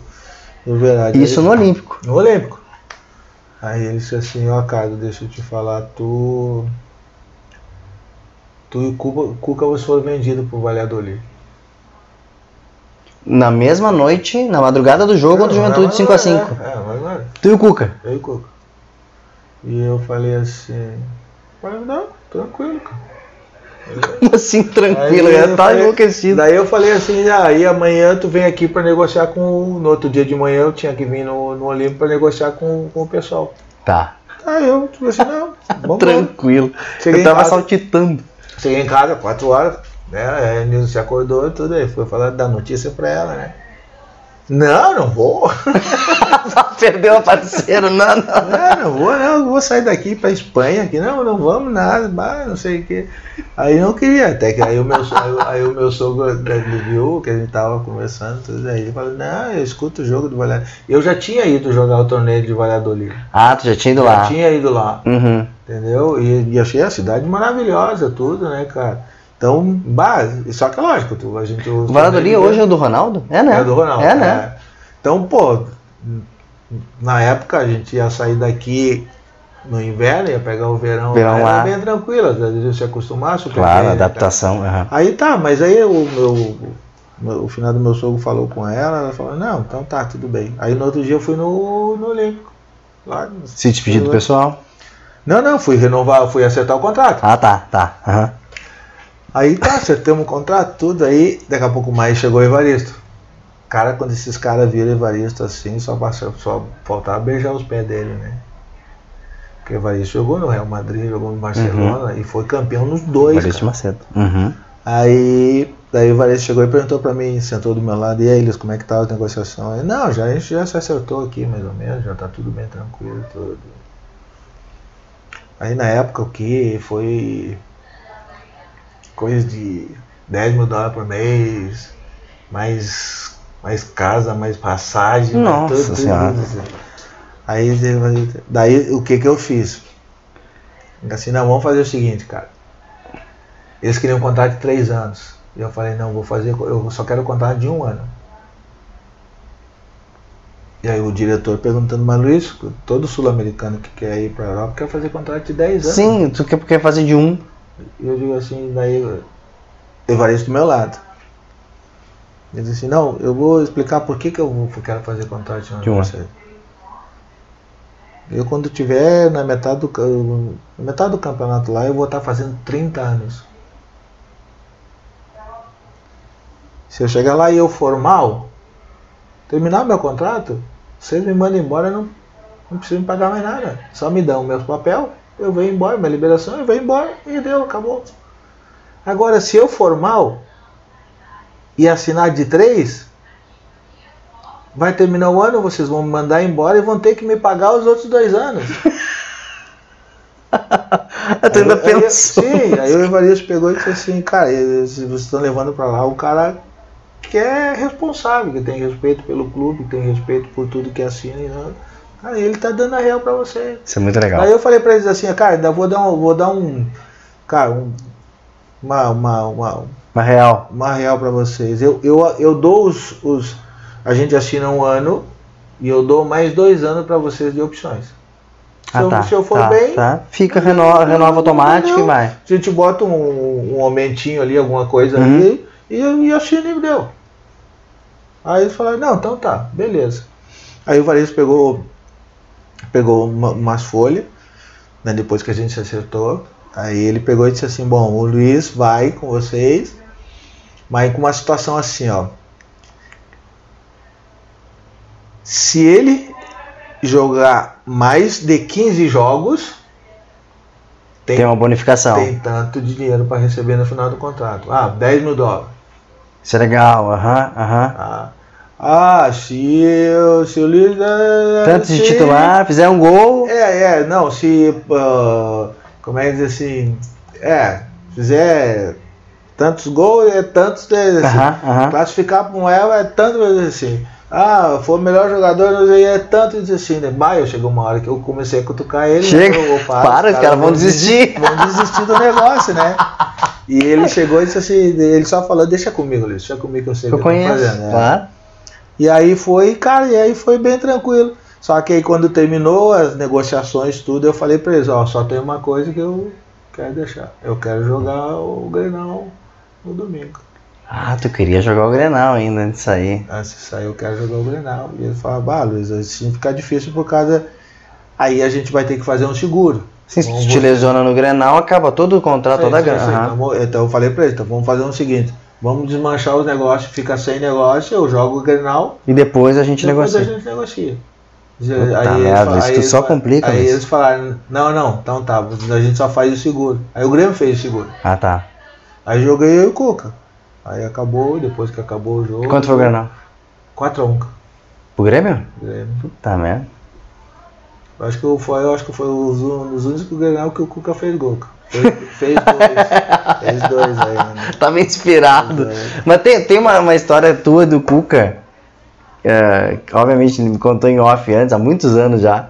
do Verade. Isso Aí, no Olímpico. no Olímpico. Aí ele disse assim, ó Carlos, deixa eu te falar, tu. Tu e o Cuca, o foram vendidos pro Valladolid. Na mesma noite, na madrugada do jogo contra o Juventude 5x5. É, é, mas agora. Tu e o Cuca. Eu e o Cuca. E eu falei assim, falei, não, tranquilo, cara. Como assim, tranquilo? Aí Já tá falei- enlouquecido. Daí eu falei assim, ah, aí amanhã tu vem aqui pra negociar com. o- No outro dia de manhã eu tinha que vir no, no Olímpico pra negociar com, com o pessoal. Tá. Aí eu falei assim, não, vamos. Tranquilo. Cheguei Eu tava casa. saltitando. Cheguei em casa, 4 horas, né? A Nilson se acordou e tudo aí. Foi falar da notícia pra ela, né? Não, não vou. Perdeu a parceiro. Não, não. Não, não vou, não. eu Vou sair daqui pra Espanha aqui. Não, não vamos nada, não sei o quê. Aí não queria, até que aí o meu, aí, o- meu sogro viu que a gente tava conversando, tudo aí. Ele falou, não, eu escuto o jogo do Valladolid. Eu já tinha ido jogar o torneio de Valladolid. Ah, tu já tinha ido Já lá. tinha ido lá. Uhum. Entendeu? E, e achei a cidade maravilhosa, tudo, né, cara? Então, bah, só que é lógico, tu, a gente. O Valladolid hoje é o do Ronaldo? É, né? É do Ronaldo. É, né? é. Então, pô, na época a gente ia sair daqui no inverno, ia pegar o verão, Verão era lá. bem tranquilo, às vezes se acostumar, super Claro, adaptação. aham. cara? Aí tá, mas aí o meu, meu- o final do meu sogro falou com ela, ela falou, não, então tá, tudo bem. Aí no outro dia eu fui no, no Olímpico. Lá, Se despedir do pessoal. Não, não, fui renovar, fui acertar o contrato. Ah, tá, tá. aham. Aí tá, acertamos o contrato, tudo aí, daqui a pouco mais chegou o Evaristo. Cara, quando esses caras viram o Evaristo assim, só, passa- só faltava beijar os pés dele, né? Porque o Evaristo jogou no Real Madrid, jogou no Barcelona e foi campeão nos dois. Evaristo. Macedo. Uhum. Aí, daí o Evaristo chegou e perguntou pra mim, sentou do meu lado, e aí, Eles, como é que tá a negociação? Não, já, a gente já se acertou aqui, mais ou menos, já tá tudo bem tranquilo, tudo. Aí na época o que foi coisa de 10 mil dólares por mês, mais, mais casa, mais passagem, mais Nossa tudo, tudo, Senhora. tudo. Aí daí o que que eu fiz? Assim, não, vamos fazer o seguinte, cara. Eles queriam um contrato de três anos. E eu falei, não, vou fazer, eu só quero um contrato de um ano. E aí o diretor perguntando, mas Luiz, todo sul-americano que quer ir pra Europa quer fazer contrato de 10 anos. Sim, tu quer, quer fazer de um. Eu digo assim, daí Evaristo do meu lado. Ele disse assim, não, eu vou explicar por que, que eu quero fazer contrato de um você. Eu quando tiver na metade do, na metade do campeonato lá, eu vou estar fazendo 30 anos. Se eu chegar lá e eu for mal, terminar meu contrato, vocês me mandam embora, não, não precisam me pagar mais nada. Só me dão meus papel, eu venho embora, minha liberação, eu venho embora e deu, acabou. Agora, se eu for mal e assinar de três, vai terminar o ano, vocês vão me mandar embora e vão ter que me pagar os outros dois anos. Tu ainda eu- aí pensou. Sim, aí o Evaristo pegou e disse assim, cara, eles- vocês estão levando pra lá um cara que é responsável, que tem respeito pelo clube, que tem respeito por tudo que assina. E não. Cara, ele tá dando a real pra você. Isso é muito legal. Aí eu falei pra eles assim, cara, ainda vou dar um. Vou dar um. Cara, um, uma, uma, uma, Mas real. uma real pra vocês. Eu, eu, eu dou os, os. A gente assina um ano e eu dou mais dois anos pra vocês de opções. Se, Ah, eu, tá, se eu for tá, bem, tá. Fica, renova, renova automático e vai. a gente bota um, um aumentinho ali, alguma coisa Uhum. ali, e, e assina e deu. Aí eles falaram, não, então tá, beleza. Aí o Varisto pegou, pegou uma- umas folhas, né, depois que a gente se acertou. Aí ele pegou e disse assim, bom, o Luiz vai com vocês, mas com uma situação assim, ó. Se ele jogar mais de 15 jogos, Tem uma bonificação. tem tanto de dinheiro para receber no final do contrato. Ah, 10 mil dólares. Isso é legal, aham, aham. Ah, ah se, eu- se o líder. Tanto de se- titular, fizer um gol. É, é, não, se. ah, como é que diz assim? É, fizer tantos gols, é tantos. É, assim, Aham, aham. Classificar para um El é tanto assim. Ah, foi o melhor jogador, é tanto assim, né? Bah, eu chegou uma hora que eu comecei a cutucar ele. Chega, né? Eu, para, os caras vão desistir. Vão desistir do negócio, né? E ele chegou e disse assim, ele só falou, deixa comigo, Luiz, deixa comigo que eu sei o que eu tô fazendo. né? claro. E aí foi, cara, e aí foi bem tranquilo. Só que aí quando terminou as negociações, tudo, eu falei pra eles, ó, só tem uma coisa que eu quero deixar. Eu quero jogar o Grenal no domingo. Ah, tu queria jogar o Grenal ainda antes de sair. Ah, se sair eu quero jogar o Grenal. E ele falava, bah, Luiz, assim fica difícil por causa. Aí a gente vai ter que fazer um seguro. Sim, se Vamos tu te lesiona no Grenal, acaba todo o contrato, toda a grana. Então, Então eu falei pra ele, então vamos fazer o seguinte, vamos desmanchar os negócios, fica sem negócio, eu jogo o Grenal, E depois a gente depois negocia. a gente negocia. Puta eles merda, fa- isso tu eles só complica, Aí eles falaram, não, não, então tá, a gente só faz o seguro. Aí o Grêmio fez o seguro. Ah, tá. Aí joguei eu e o Cuca. Aí acabou, depois que acabou o jogo. Quanto foi o Grenal? 4x1. Pro Grêmio? Grêmio. Puta merda. Eu acho que foi, eu acho que foi os, un- os únicos Grenal que o Cuca fez gol. Fez, fez dois. fez dois aí, né? Tava inspirado. Mas tem, tem uma, uma história tua do Cuca, é, que obviamente ele me contou em off antes, há muitos anos já.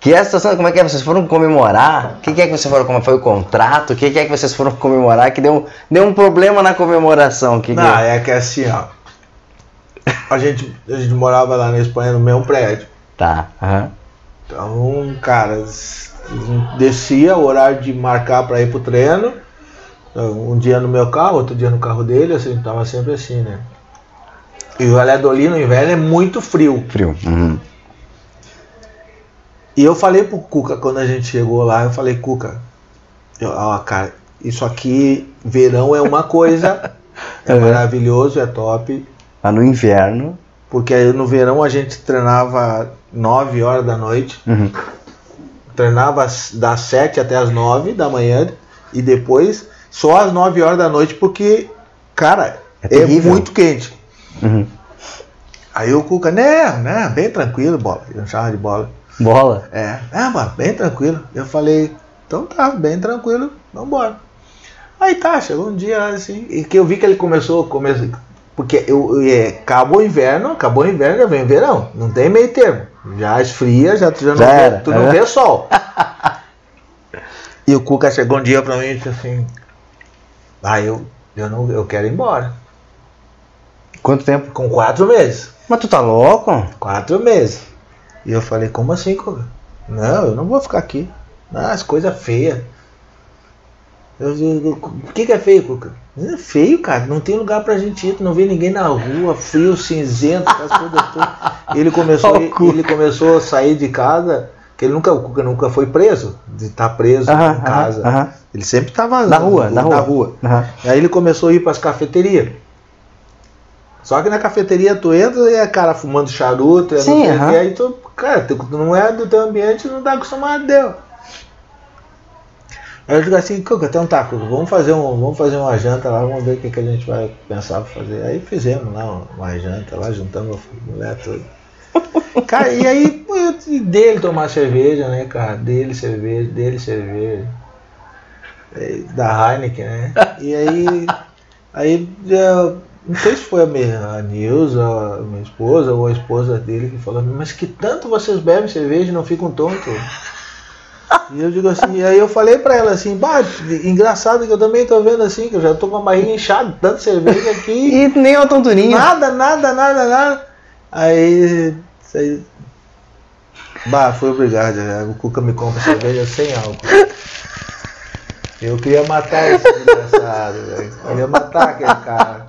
Que essa situação, como é que é? Vocês foram comemorar? O que, que é que vocês foram, como foi o contrato? O que, que é que vocês foram comemorar? Que deu, deu um problema na comemoração. Que que- Não, é que assim, ó. A gente, a gente morava lá na Espanha no mesmo prédio. Tá, aham. Então, cara, descia o horário de marcar pra ir pro treino. Um dia no meu carro, outro dia no carro dele, assim, tava sempre assim, né? E o Valladolid no inverno é muito frio. Frio. Uhum. E eu falei pro Cuca quando a gente chegou lá, eu falei, Cuca, eu, ó, cara, isso aqui, verão é uma coisa, é Uhum. maravilhoso, é top. Mas no inverno. Porque aí no verão a gente treinava 9 horas da noite, Uhum. treinava das 7 até as 9 da manhã e depois só às 9 horas da noite porque, cara, É é, muito quente. Uhum. Aí o Cuca, né, né, bem tranquilo, bola, eu chamava de bola. Bola. É, é, mano, bem tranquilo. Eu falei, então tá, bem tranquilo, vambora. Aí tá, chegou um dia assim, e que eu vi que ele começou, começou, porque eu, é, acabou o inverno, acabou o inverno, já vem o verão, não tem meio termo. Já esfria, já, tu já não, Já vê, era, tu não é. vê sol. e o Cuca chegou um dia pra mim e disse assim, ah, eu, eu, não, eu quero ir embora. Quanto tempo? Com quatro meses. Mas tu tá louco? Quatro meses. E eu falei, como assim, Cuca? Não, eu não vou ficar aqui. Ah, as coisas feias. Eu digo, o que, que é feio, Cuca? É feio, cara. Não tem lugar pra gente ir. Tu não vê ninguém na rua, frio, cinzento, as coisas todas. Ele começou, Cuca. ele começou a sair de casa, que ele nunca, nunca foi preso, de estar preso Aham, em casa. aham, aham. Ele sempre estava Na rua, na rua. Aham. Aí ele começou a ir para as cafeterias. Só que na cafeteria tu entra e é cara fumando charuto, é não Sim, sei o aham. quê, aí tu, cara, tu não é do teu ambiente, não tá acostumado deu. Aí eu digo assim, Cuca, então tá, Cuca, vamos fazer, um, vamos fazer uma janta lá, vamos ver o que, que a gente vai pensar pra fazer. Aí fizemos lá uma, uma janta lá, juntamos a mulher toda. Cara, e aí e dele tomar cerveja, né, cara? Dele cerveja, dele cerveja. É, Da Heineken, né? E aí, aí eu, não sei se foi a minha a Nilza, a minha esposa ou a esposa dele que falou, mas que tanto vocês bebem cerveja e não ficam tontos? E eu digo assim, e aí eu falei pra ela assim, bah, engraçado que eu também tô vendo assim, que eu já tô com a barriga inchada, tanto cerveja aqui. E nem uma tonturinha. Nada, nada, nada, nada. Aí, aí. Bah, fui obrigado. né? O Cuca me compra cerveja sem álcool. Eu queria matar esse desgraçado, velho. Eu queria matar aquele cara.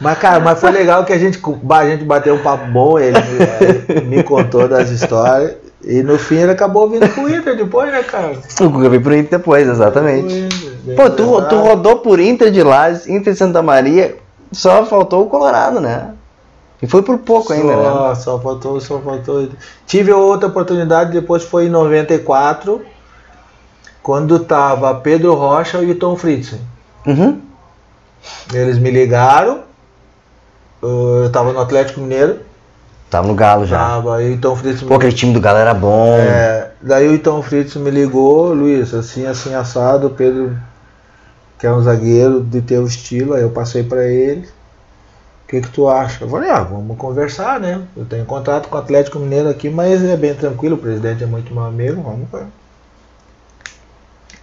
Mas, cara, mas foi legal que a gente, a gente bateu um papo bom, ele ele me contou das histórias. E no fim ele acabou vindo pro Inter depois, né, cara? O Cuca veio pro Inter depois, exatamente. Inter, Pô, tu, tu rodou por Inter de Lages, Inter de Santa Maria, só faltou o Colorado, né? E foi por pouco ainda, né? Só, só faltou, só faltou. Tive outra oportunidade, depois foi em 94, quando tava Pedro Rocha e Tom Fritzen. Uhum. Eles me ligaram, eu tava no Atlético Mineiro, Tava no Galo já. tava, aí o Tom Fritzen Pô, aquele time do Galo era bom. é, daí o Tom Fritzen me ligou, Luiz, assim, assim, assado, o Pedro que é um zagueiro de teu estilo, aí eu passei pra ele. O que que tu acha? Eu falei, ah, vamos conversar, né? Eu tenho contato com o Atlético Mineiro aqui, mas é bem tranquilo, o presidente é muito meu amigo, vamos ver.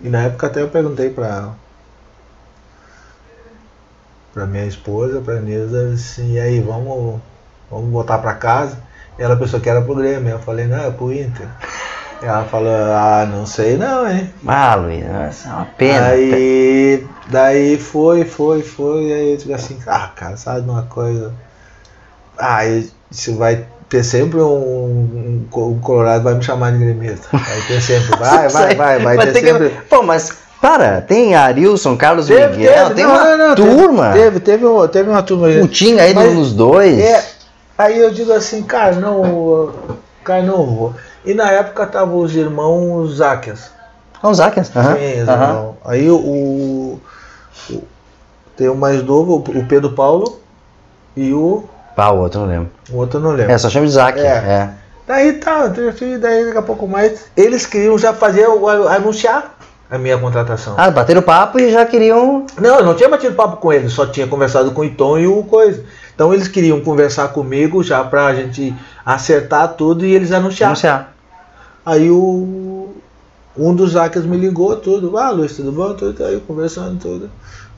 E na época até eu perguntei pra, pra minha esposa, pra Nisa, assim, e aí, vamos, vamos voltar pra casa? E ela pensou que era pro Grêmio, eu falei, não, é pro Inter. Ela falou, ah, não sei não, hein? Ah, Luiz, é uma pena. Aí, daí foi, foi, foi, aí eu digo assim, ah, cara, sabe de uma coisa? Ah, isso vai ter sempre um, um, um Colorado vai me chamar de gremista. Vai ter sempre, vai, vai, vai, vai, ter, sempre. Pô, mas para, tem Arilson, Carlos Teve, Miguel, teve, tem não, uma não, não, turma. Teve, teve, teve uma turma. O Tinga aí Mas- nos dois. É, aí eu digo assim, cara, não, cara, não vou. E na época estavam os irmãos Záquias. Ah, o Zakias. aham, Sim, os irmãos. Aí o, o- tem o mais novo, o Pedro Paulo, e o, Ah, o outro não lembro. o outro não lembro. É, só chama de Zaki. É. É. Daí tá, daí daqui a pouco mais, eles queriam já fazer, anunciar a minha contratação. Ah, bateram papo e já queriam. Não, eu não tinha batido papo com eles, só tinha conversado com o Iton e o Coisa. Então eles queriam conversar comigo já pra gente acertar tudo e eles anunciar. anunciar. Aí o um dos hackers me ligou tudo. Ah, Luiz, tudo bom? Tudo aí, conversando tudo.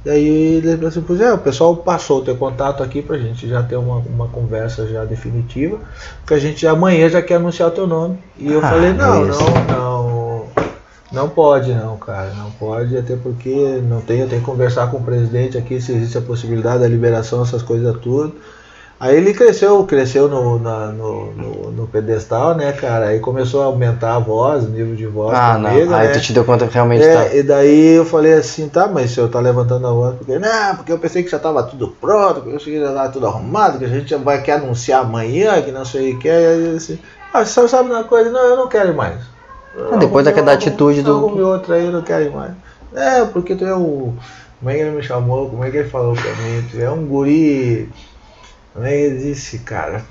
E aí ele falou assim, pois é, o pessoal passou o teu contato aqui pra gente já ter uma, uma conversa já definitiva, porque a gente amanhã já quer anunciar o teu nome. E eu Ah, falei, não, não, não, não pode não, cara, não pode, até porque não tem, eu tenho que conversar com o presidente aqui se existe a possibilidade da liberação, essas coisas tudo. Aí ele cresceu, cresceu no, na- no, no, no pedestal, né, cara? Aí começou a aumentar a voz, o nível de voz Ah, não. Aí né? tu te deu conta que realmente É, tá. e daí eu falei assim, tá, mas o senhor tá levantando a voz, porque, não, porque eu pensei que já tava tudo pronto, que eu que já tava tudo arrumado, que a gente vai querer anunciar amanhã, que não sei o que, aí ele assim, ah, o senhor sabe uma coisa, não, eu não quero mais. Ah, depois daquela atitude do- Arrume outra aí, eu não quero mais. É, porque tu é o... Como é que ele me chamou, como é que ele falou pra mim, tu é um guri... Como é que ele disse, cara?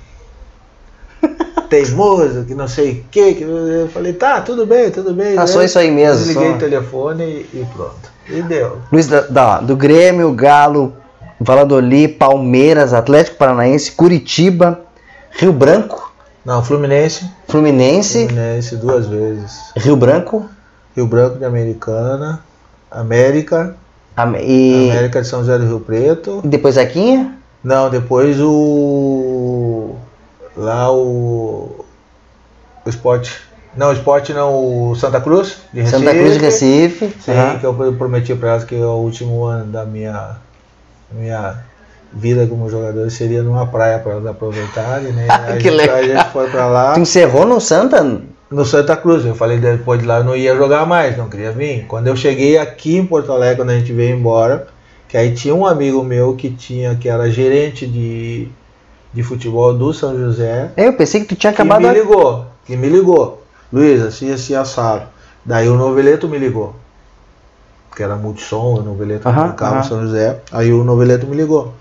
Teimoso, que não sei o que, que eu falei, tá, tudo bem, tudo bem. Ah, só isso aí mesmo, Desliguei só. o telefone e, e pronto. E deu. Luiz, da, da- do Grêmio, Galo, Valladolid, Palmeiras, Atlético Paranaense, Curitiba, Rio Branco, Não, Fluminense. Fluminense, Fluminense duas vezes. Rio Branco Rio Branco de Americana. América. Am- e, América de São José do Rio Preto. e depois Zequinha. Não, depois o. Lá o. O esporte. Não, o esporte não, o Santa Cruz de Recife. Santa Cruz de Recife. Sim, aham. que eu prometi para elas que é o último ano da minha, minha vida como jogador seria numa praia para elas aproveitarem, né? Ah, a, que gente, legal. a gente foi para lá Tu encerrou no Santa? no Santa Cruz. Eu falei depois de lá eu não ia jogar mais, não queria vir. Quando eu cheguei aqui em Porto Alegre, quando a gente veio embora, que aí tinha um amigo meu que tinha que era gerente de, de futebol do São José, Eu pensei que tu tinha que acabado. me a- ligou, que me ligou. Luiz, assim, assim, assado. Daí o Noveleto me ligou. Que era multissom, o Noveleto Aham, tocava aham. em São José. Aí o Noveleto me ligou.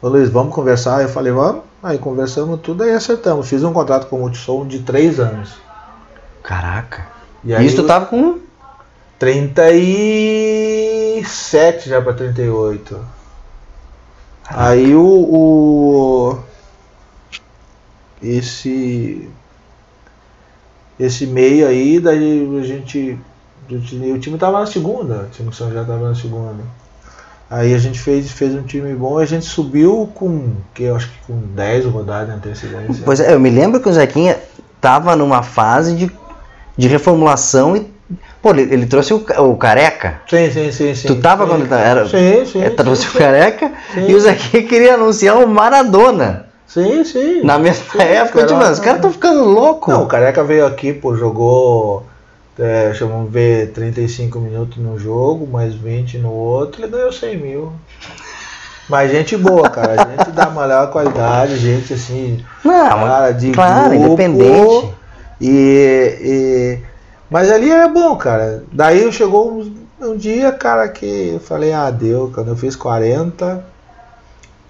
Ô Luiz, vamos conversar? Eu falei, vamos. Aí conversamos tudo, aí acertamos. Fiz um contrato com o multissom de três anos. Caraca. E aí Isso tu tava com. 37 já pra 38. Aí o, o- esse esse meio aí daí a gente o time tava na segunda, o time São já tava na segunda. Aí a gente fez, fez um time bom e a gente subiu com, que eu acho que com 10 rodadas de antecedência. Pois é, eu me lembro que o Zequinha tava numa fase de, de reformulação e. Pô, ele, ele trouxe o, o careca. Sim, sim, sim, sim. Tu tava sim. quando era- Sim, sim. Ele trouxe sim, o careca Sim. e o Zequinha queria anunciar o Maradona. Sim, sim. Na mesma época, eu digo, cara. mano, os caras estão ficando loucos. Não, o Careca veio aqui, pô, jogou, é, chamamos ver, 35 minutos no jogo, mais 20 no outro, ele ganhou 100 mil. Mas gente boa, cara, gente da maior qualidade, gente assim, Não, cara de claro, grupo, independente. E, e- Mas ali é bom, cara. Daí chegou um, um dia, cara, que eu falei, ah, deu, quando eu fiz 40,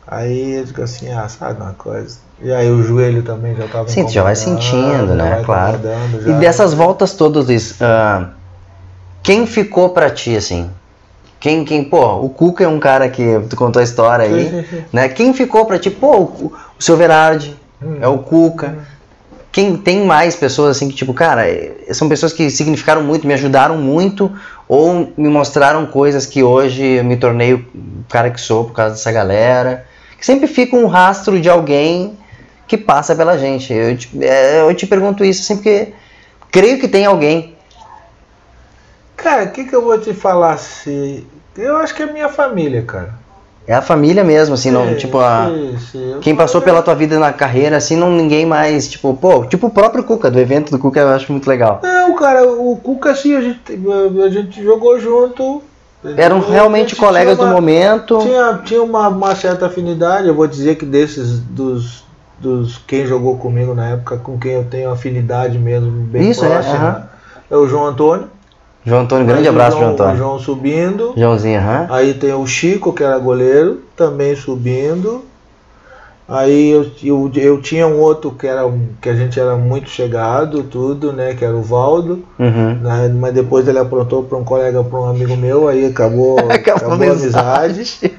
aí eu digo assim, ah, sabe uma coisa. E aí o joelho também já tava Sim, tu já vai sentindo, já né? vai Claro. incomodando, E já- dessas voltas todas, Luiz, ah, quem ficou pra ti, assim? Quem, quem, pô, o Cuca é um cara que tu contou a história aí, né? Quem ficou pra ti, pô, o, o seu Verardi, Hum. é o Cuca. Quem tem mais pessoas assim que, tipo, cara, é- são pessoas que significaram muito, me ajudaram muito, ou me mostraram coisas que hoje eu me tornei o cara que sou por causa dessa galera. Que sempre fica um rastro de alguém que passa pela gente. Eu te, é, eu te pergunto isso sempre que creio que tem alguém. Cara, o que, que eu vou te falar? Se... Eu acho que é minha família, cara. É a família mesmo, assim, não, tipo, a, quem passou pela tua vida na carreira, assim, não ninguém mais, tipo, pô, tipo o próprio Cuca, do evento do Cuca, eu acho muito legal. Não, cara, o Cuca, assim, a gente, a gente jogou junto. Eram realmente colegas tinha do uma- momento. Tinha, tinha uma, uma certa afinidade, eu vou dizer que desses, dos, dos quem jogou comigo na época, com quem eu tenho afinidade mesmo, bem Isso, é, próxima, aham. é o João Antônio. João Antônio, grande Aí abraço, João, João Antônio. João subindo. Joãozinho, aham. Aí tem o Chico, que era goleiro, também subindo. Aí eu, eu, eu tinha um outro que, era, um- que a gente era muito chegado, tudo, né? Que era o Valdo. Uhum. né, Mas depois ele aprontou para um colega, para um amigo meu, aí acabou, Acabou acabou, a amizade.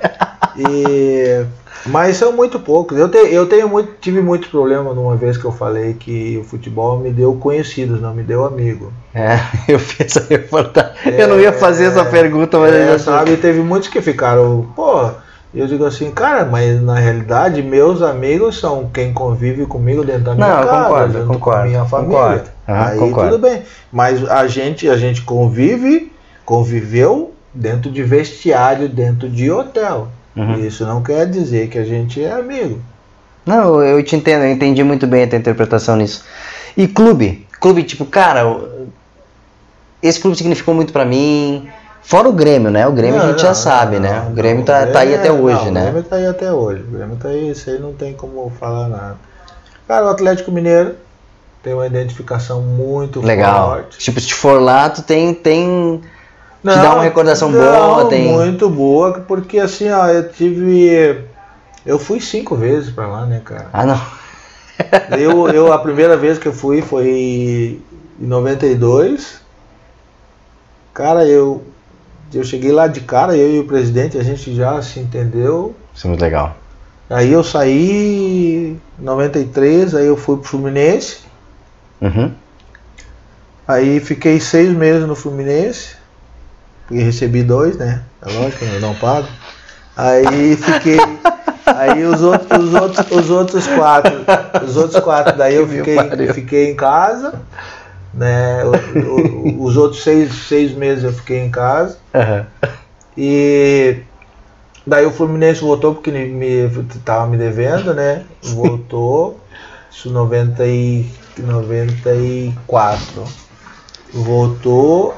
E, mas são muito poucos. Eu, te, eu tenho muito, tive muito problema numa vez que eu falei que o futebol me deu conhecidos, não me deu amigo. É, eu fiz essa reportagem. eu não ia fazer essa pergunta, mas é, eu já sabe, teve muitos que ficaram, pô, eu digo assim, cara, mas na realidade meus amigos são quem convive comigo dentro da minha Não, casa, concordo, junto concordo, com minha família. concordo. Ah, Aí concordo. tudo bem. Mas a gente, a gente convive, conviveu dentro de vestiário, dentro de hotel. Uhum. Isso não quer dizer que a gente é amigo. Não, eu te entendo, eu entendi muito bem a tua interpretação nisso. E clube? Clube, tipo, cara, esse clube significou muito pra mim. Fora o Grêmio, né? O Grêmio Não, a gente não, já sabe, não, né? não, O Grêmio não, tá, tá aí Grêmio até é- hoje, não, né? O Grêmio tá aí até hoje. O Grêmio tá aí, isso aí não tem como falar nada. Cara, o Atlético Mineiro tem uma identificação muito Legal. forte. Tipo, se for lá, tu tem, tem Te dá uma recordação boa, tem- Muito boa, porque assim, ó, eu tive. Eu fui cinco vezes pra lá, né, cara? Ah, não. Eu, eu, a primeira vez que eu fui foi em 92. Cara, eu, eu cheguei lá de cara, eu e o presidente, a gente já se entendeu. Isso é muito legal. Aí eu saí em 93, aí eu fui pro Fluminense. Uhum. Aí fiquei seis meses no Fluminense. Porque recebi dois, né? É lógico, eu não pago. Aí fiquei. Aí os outros, os outros, os outros quatro. Os outros quatro, daí eu Que fiquei, fiquei em casa. Né? O- o- os outros seis, seis meses eu fiquei em casa. Aham. E daí o Fluminense voltou porque me, me tava me devendo, né? Voltou. Isso 90 e 94. Voltou.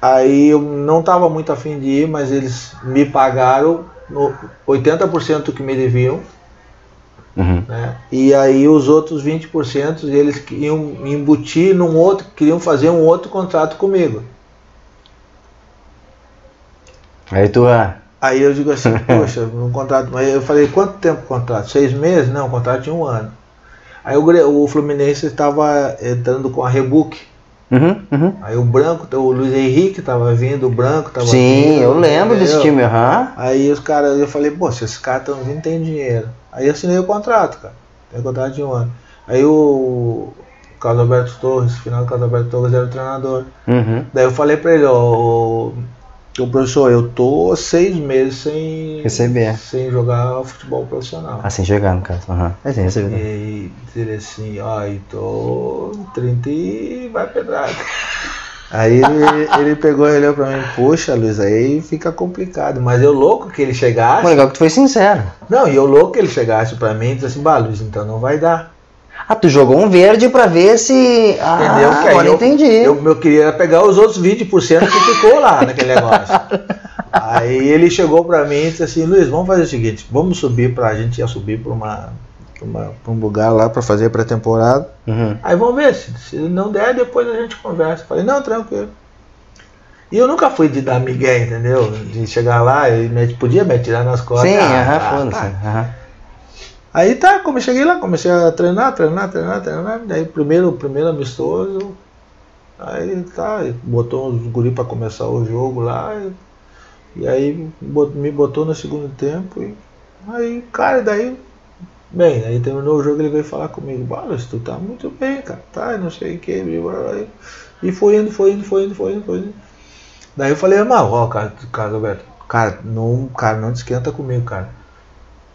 Aí eu não tava muito afim de ir, mas eles me pagaram no 80% do que me deviam, Uhum. Né? E aí os outros 20% eles queriam me embutir num outro, queriam fazer um outro contrato comigo. Aí tu, ah, Aí eu digo assim, poxa, um contrato. Mas eu falei, quanto tempo o contrato? Seis meses? Não, o contrato de um ano. Aí o, o Fluminense estava entrando com a Rebook. Uhum, uhum. Aí o branco, o Luiz Henrique estava vindo, o branco vindo. Sim, eu lembro desse entendeu? time, aham. Aí os caras, eu falei, pô, se esses caras estão vindo, tem dinheiro. Aí eu assinei o contrato, cara. Tem contrato de um ano. Aí o Carlos Alberto Torres, final do Carlos Alberto Torres era o treinador. Uhum. Daí eu falei pra ele, ó, o, o professor, eu tô seis meses sem Receber. sem jogar futebol profissional. Assim, chegar no caso. Aham. É sim, recebido. E ele assim, ó, e tô 30 e vai pedrada. Aí ele, ele pegou e olhou pra mim, poxa Luiz, aí fica complicado. Mas eu louco que ele chegasse. Mas legal que tu foi sincero. Não, e eu louco que ele chegasse pra mim e disse assim, bah, Luiz, então não vai dar. Ah, tu jogou um verde pra ver se. Ah, Entendeu? Que agora eu, entendi. Eu, eu queria pegar os outros 20% que ficou lá naquele negócio. Aí ele chegou pra mim e disse assim, Luiz, vamos fazer o seguinte, vamos subir pra. A gente ia subir pra uma. Um lugar lá pra fazer pré-temporada. Uhum. Aí vamos ver, se, se não der, depois a gente conversa. Falei, não, tranquilo. E eu nunca fui de dar migué, entendeu? De chegar lá e me, podia me atirar nas costas. Sim, Ah, aham, tá, foda-se. tá. aham. Aí tá, como cheguei lá, comecei a treinar, treinar, treinar, treinar. Daí primeiro, primeiro amistoso. Aí tá, botou os guri pra começar o jogo lá. e E aí me botou no segundo tempo e aí, cara, daí. Bem, aí terminou o jogo ele veio falar comigo, Balas, tu tá muito bem, cara, tá, não sei o que, e foi indo, foi indo, foi indo, foi indo, foi indo. Daí eu falei, mas ó, cara, cara, Roberto, cara, não, cara, não te esquenta comigo, cara.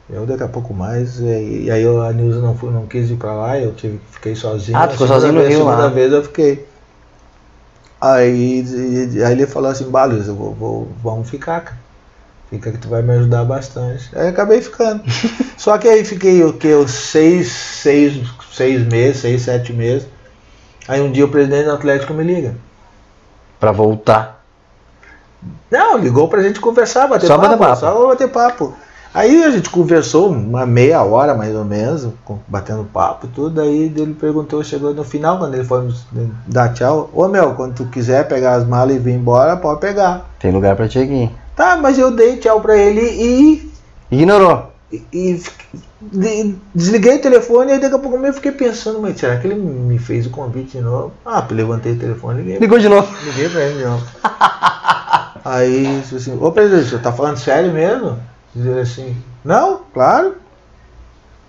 Eu daqui a pouco mais, e, e aí eu, a Nilza não, fui, não quis ir pra lá, eu tive, fiquei sozinho. Ah, tu ficou segunda sozinho no vez- Rio segunda lá. vez eu fiquei. Aí, e- aí ele falou assim, Balos, eu vou, vou- vamos ficar, cara. Fica que tu vai me ajudar bastante. Aí acabei ficando. Só que aí fiquei o que? Uns seis, seis, seis meses, seis, sete meses. Aí um dia o presidente do Atlético me liga. Pra voltar. Não, ligou pra gente conversar, bater Só papo, bater papo. Só bater papo. Aí a gente conversou uma meia hora mais ou menos, batendo papo e tudo. Aí ele perguntou, chegou no final, quando ele foi dar tchau: Ô meu, quando tu quiser pegar as malas e vir embora, pode pegar. Tem lugar pra aqui. Tá, mas eu dei tchau pra ele e. Ignorou. e, e de- desliguei o telefone e daqui a pouco eu fiquei pensando, mas será que ele me fez o convite de novo? Ah, levantei o telefone e liguei. Ligou de novo. Liguei pra ele de novo. Aí, assim, ô presidente, você tá falando sério mesmo? Diz ele assim, não, claro.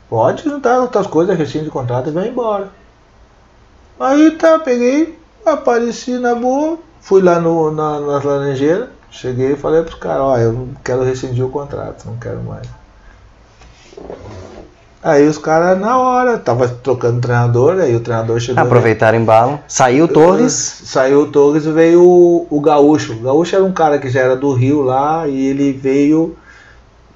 Pode juntar outras coisas, rescinho de contrato e vai embora. Aí tá, peguei, apareci na boa, fui lá no, na, nas laranjeiras, cheguei e falei pros caras, ó, eu quero rescindir o contrato, não quero mais. Aí os caras na hora, tava trocando treinador, aí o treinador chegou. Aproveitaram o embalo. Saiu o Torres. Saiu o Torres e veio o, o Gaúcho. O Gaúcho era um cara que já era do Rio lá e ele veio.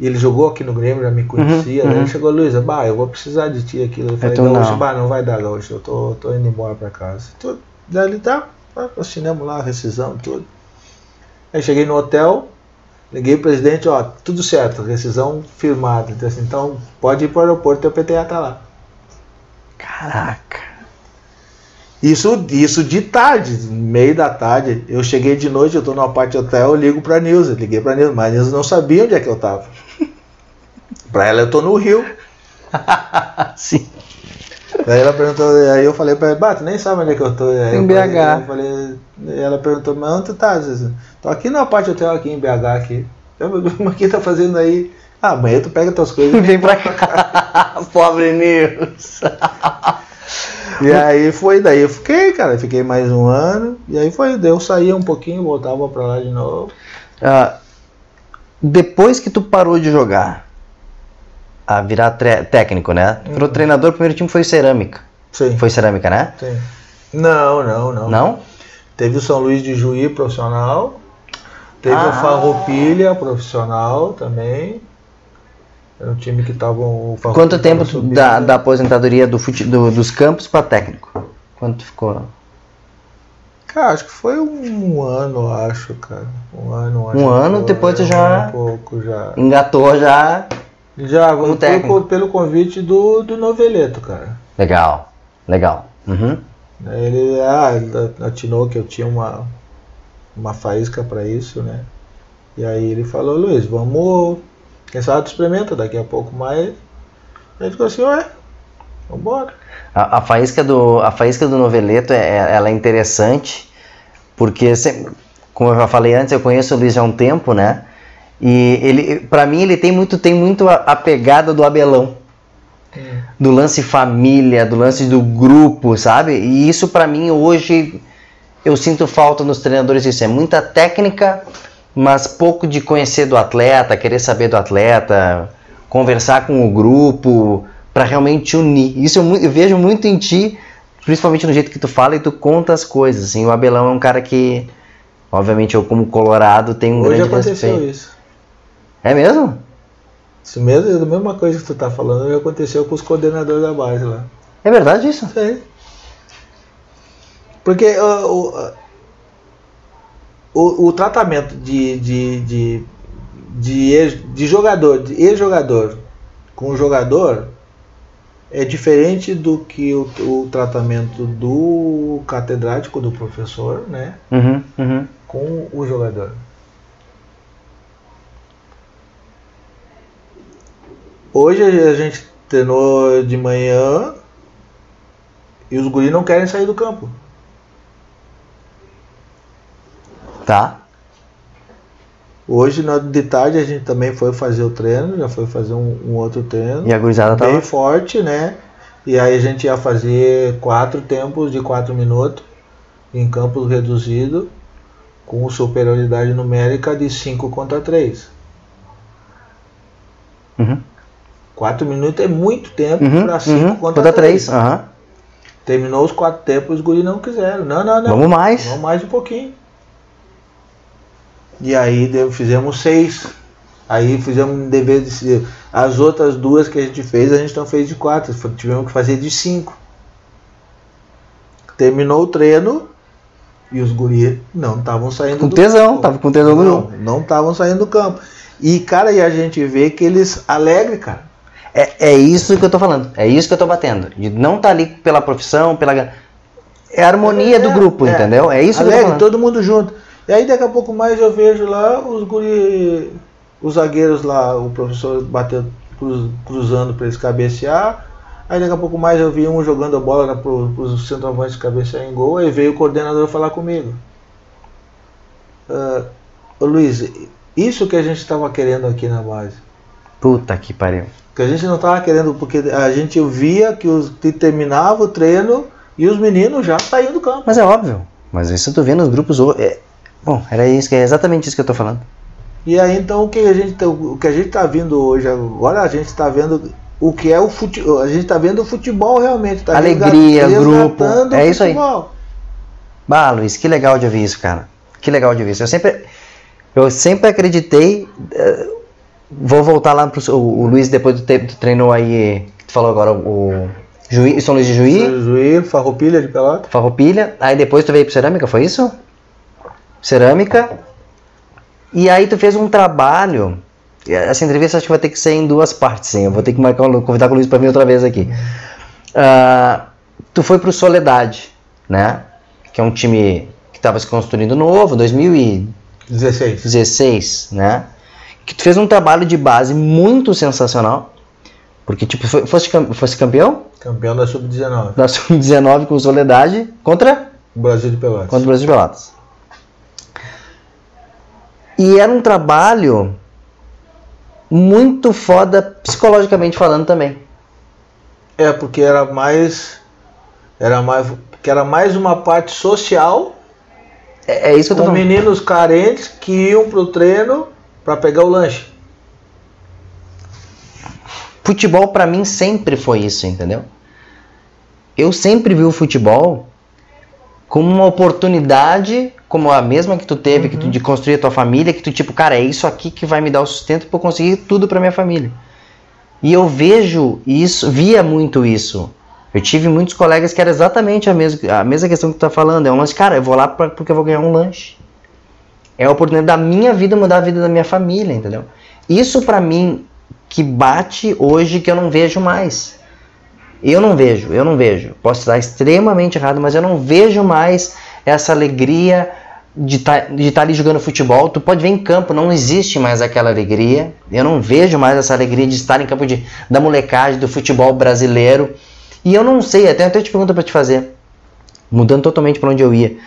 E Ele jogou aqui no Grêmio, já me conhecia. Uhum, Daí uhum. ele chegou, Luísa, bah, eu vou precisar de ti aqui. Eu falei, tu Gaúcho, não. bah, não vai dar, Gaúcho, eu tô, tô indo embora pra casa. Tudo. Daí ele tá, assinamos lá a rescisão, tudo. Aí cheguei no hotel, liguei pro presidente, ó, tudo certo, rescisão firmada. Então, assim, então pode ir pro aeroporto, teu PTA tá lá. Caraca. Isso, isso de tarde, meio da tarde. Eu cheguei de noite, eu tô numa parte do hotel, eu ligo pra Nilza. Liguei pra Nilza, mas a Nilza não sabia onde é que eu tava. Pra ela, eu tô no Rio. Sim. Daí ela perguntou, aí eu falei pra ela, bah, tu nem sabe onde é que eu tô. Aí Em eu BH. Falei, eu falei, ela perguntou, mas onde tu tá? Disse, Tô aqui numa parte hotel aqui em BH aqui. Eu, mas o que tá fazendo aí? Ah, amanhã tu pega tuas coisas. Vem pra cá. Pobre Nils. E aí foi, daí eu fiquei, cara, fiquei mais um ano. E aí foi, daí eu saía um pouquinho, voltava pra lá de novo. Ah, depois que tu parou de jogar, a virar técnico, né? Tu virou treinador, o primeiro time foi Cerâmica. Sim. Foi Cerâmica, né? Sim. Não, não, não. Não? Teve o São Luís de Juí profissional. Teve Ah. o Farroupilha profissional também. Era um time que tava o Farroupilha Quanto tempo subindo. da, da aposentadoria do fute, do- dos campos pra técnico? Quanto ficou? Cara, acho que foi um ano, acho, cara. Um ano, acho Um ano, depois um já- e pouco já. Engatou já. Já, Como pelo, pelo convite do, do Noveleto, cara. Legal, legal. Uhum. Ele, ah, ele atinou que eu tinha uma, uma faísca pra isso, né? E aí ele falou, Luiz, vamos. Quem sabe tu experimenta daqui a pouco mais. Aí ficou assim, ué, vambora. A, a faísca do a faísca do noveleto é, é- ela é interessante porque como eu já falei antes eu conheço o Luiz há um tempo né e ele para mim ele tem muito tem muito a, a pegada do Abelão do lance família do lance do grupo sabe e isso para mim hoje eu sinto falta nos treinadores isso é muita técnica mas pouco de conhecer do atleta querer saber do atleta conversar com o grupo para realmente unir. Isso eu, eu vejo muito em ti, principalmente no jeito que tu fala e tu conta as coisas. Assim, o Abelão é um cara que, obviamente, eu como colorado tenho um Hoje grande aconteceu respeito. isso. É mesmo? Isso mesmo, a mesma coisa que tu tá falando, aconteceu com os coordenadores da base lá. É verdade isso? Sim. Porque o, o, o tratamento de, de, de, de, ex- de jogador, de ex-jogador com jogador é diferente do que o, o tratamento do catedrático, do professor, né? Uhum, uhum. com o jogador. Hoje a gente treinou de manhã e os guris não querem sair do campo. Tá. Hoje, de tarde, a gente também foi fazer o treino, já foi fazer um, um outro treino. E a gurizada bem tava. forte, né? E aí a gente ia fazer quatro tempos de quatro minutos em campos reduzido com superioridade numérica de 5 contra 3. Uhum. Quatro minutos é muito tempo Uhum, para 5 uhum. contra Contra 3. três. Aham. Terminou os quatro tempos, os guri não quiseram. Não, não, não. Vamos mais. Vamos mais um pouquinho. E aí fizemos seis. Aí fizemos um dever de. As outras duas que a gente fez, a gente não fez de quatro. Foi- Tivemos que fazer de cinco. Terminou o treino e os guri não estavam saindo Com do tesão, campo. tava com tesão no Não, não estavam saindo do campo. E, cara, e a gente vê que eles alegre, cara. É, é isso que eu tô falando. É isso que eu tô batendo. De não estar ali pela profissão, pela. É a harmonia do grupo, é. entendeu? É isso que eu tô Alegre, falando. todo mundo junto. E aí daqui a pouco mais eu vejo lá os guri, os zagueiros lá, o professor bateu, cruz- cruzando para eles cabecear. Aí daqui a pouco mais eu vi um jogando a bola para os centroavantes cabecear em gol. Aí veio o coordenador falar comigo. Ô Luiz, isso que a gente estava querendo aqui na base. Puta que pariu. Que a gente não estava querendo, porque a gente via que, os, que terminava o treino e os meninos já saíam do campo. Mas é óbvio. Mas isso tu vê nos grupos. É... Bom, era isso é exatamente isso que eu tô falando. E aí então o que a gente tá- o que a gente está vendo hoje agora a gente está vendo o que é o futebol a gente está vendo o futebol realmente tá Alegria, grupo, é isso aí. Bah, Luiz, que legal de ouvir isso, cara. Que legal de ouvir isso. Eu sempre, eu sempre acreditei. Vou voltar lá pro. O, o Luiz, depois do tempo, treinou aí. Que tu falou agora, o Juí, São Luís de Juí, Juí, Farroupilha de Pelota. Farroupilha. Aí depois tu veio pro Cerâmica, foi isso? Cerâmica. E aí tu fez um trabalho. Essa entrevista acho que vai ter que ser em duas partes, sim. Eu vou ter que marcar, convidar com o Luiz para vir outra vez aqui. Ah, tu foi pro Soledade, né? Que é um time que estava se construindo novo, 2016, 16. né? Que tu fez um trabalho de base muito sensacional. Porque, tipo, foi- fosse, fosse campeão Campeão da Sub-19. da Sub-19 com Soledade contra Brasil de Pelotas. contra o Brasil de Pelotas. E era um trabalho muito foda psicologicamente falando também. É, porque era mais era mais que era mais uma parte social É, é isso que eu tô com falando. meninos carentes que iam pro treino para pegar o lanche. Futebol pra mim sempre foi isso, entendeu? Eu sempre vi o futebol como uma oportunidade, como a mesma que tu teve, que tu de construir a tua família, que tu tipo, cara, é isso aqui que vai me dar o sustento para conseguir tudo pra minha família. E eu vejo isso, via muito isso. Eu tive muitos colegas que era exatamente a mesma, a mesma questão que tu tá falando. É um lance, cara, eu vou lá pra, porque eu vou ganhar um lanche. É a oportunidade da minha vida mudar a vida da minha família, entendeu? Isso pra mim que bate hoje que eu não vejo mais. Eu não vejo, eu não vejo. Posso estar extremamente errado, mas eu não vejo mais essa alegria de estar de estar ali jogando futebol. Tu pode ver em campo, não existe mais aquela alegria. Eu não vejo mais essa alegria de estar em campo de, da molecagem, do futebol brasileiro. E eu não sei, até até te pergunta para te fazer, mudando totalmente para onde eu ia.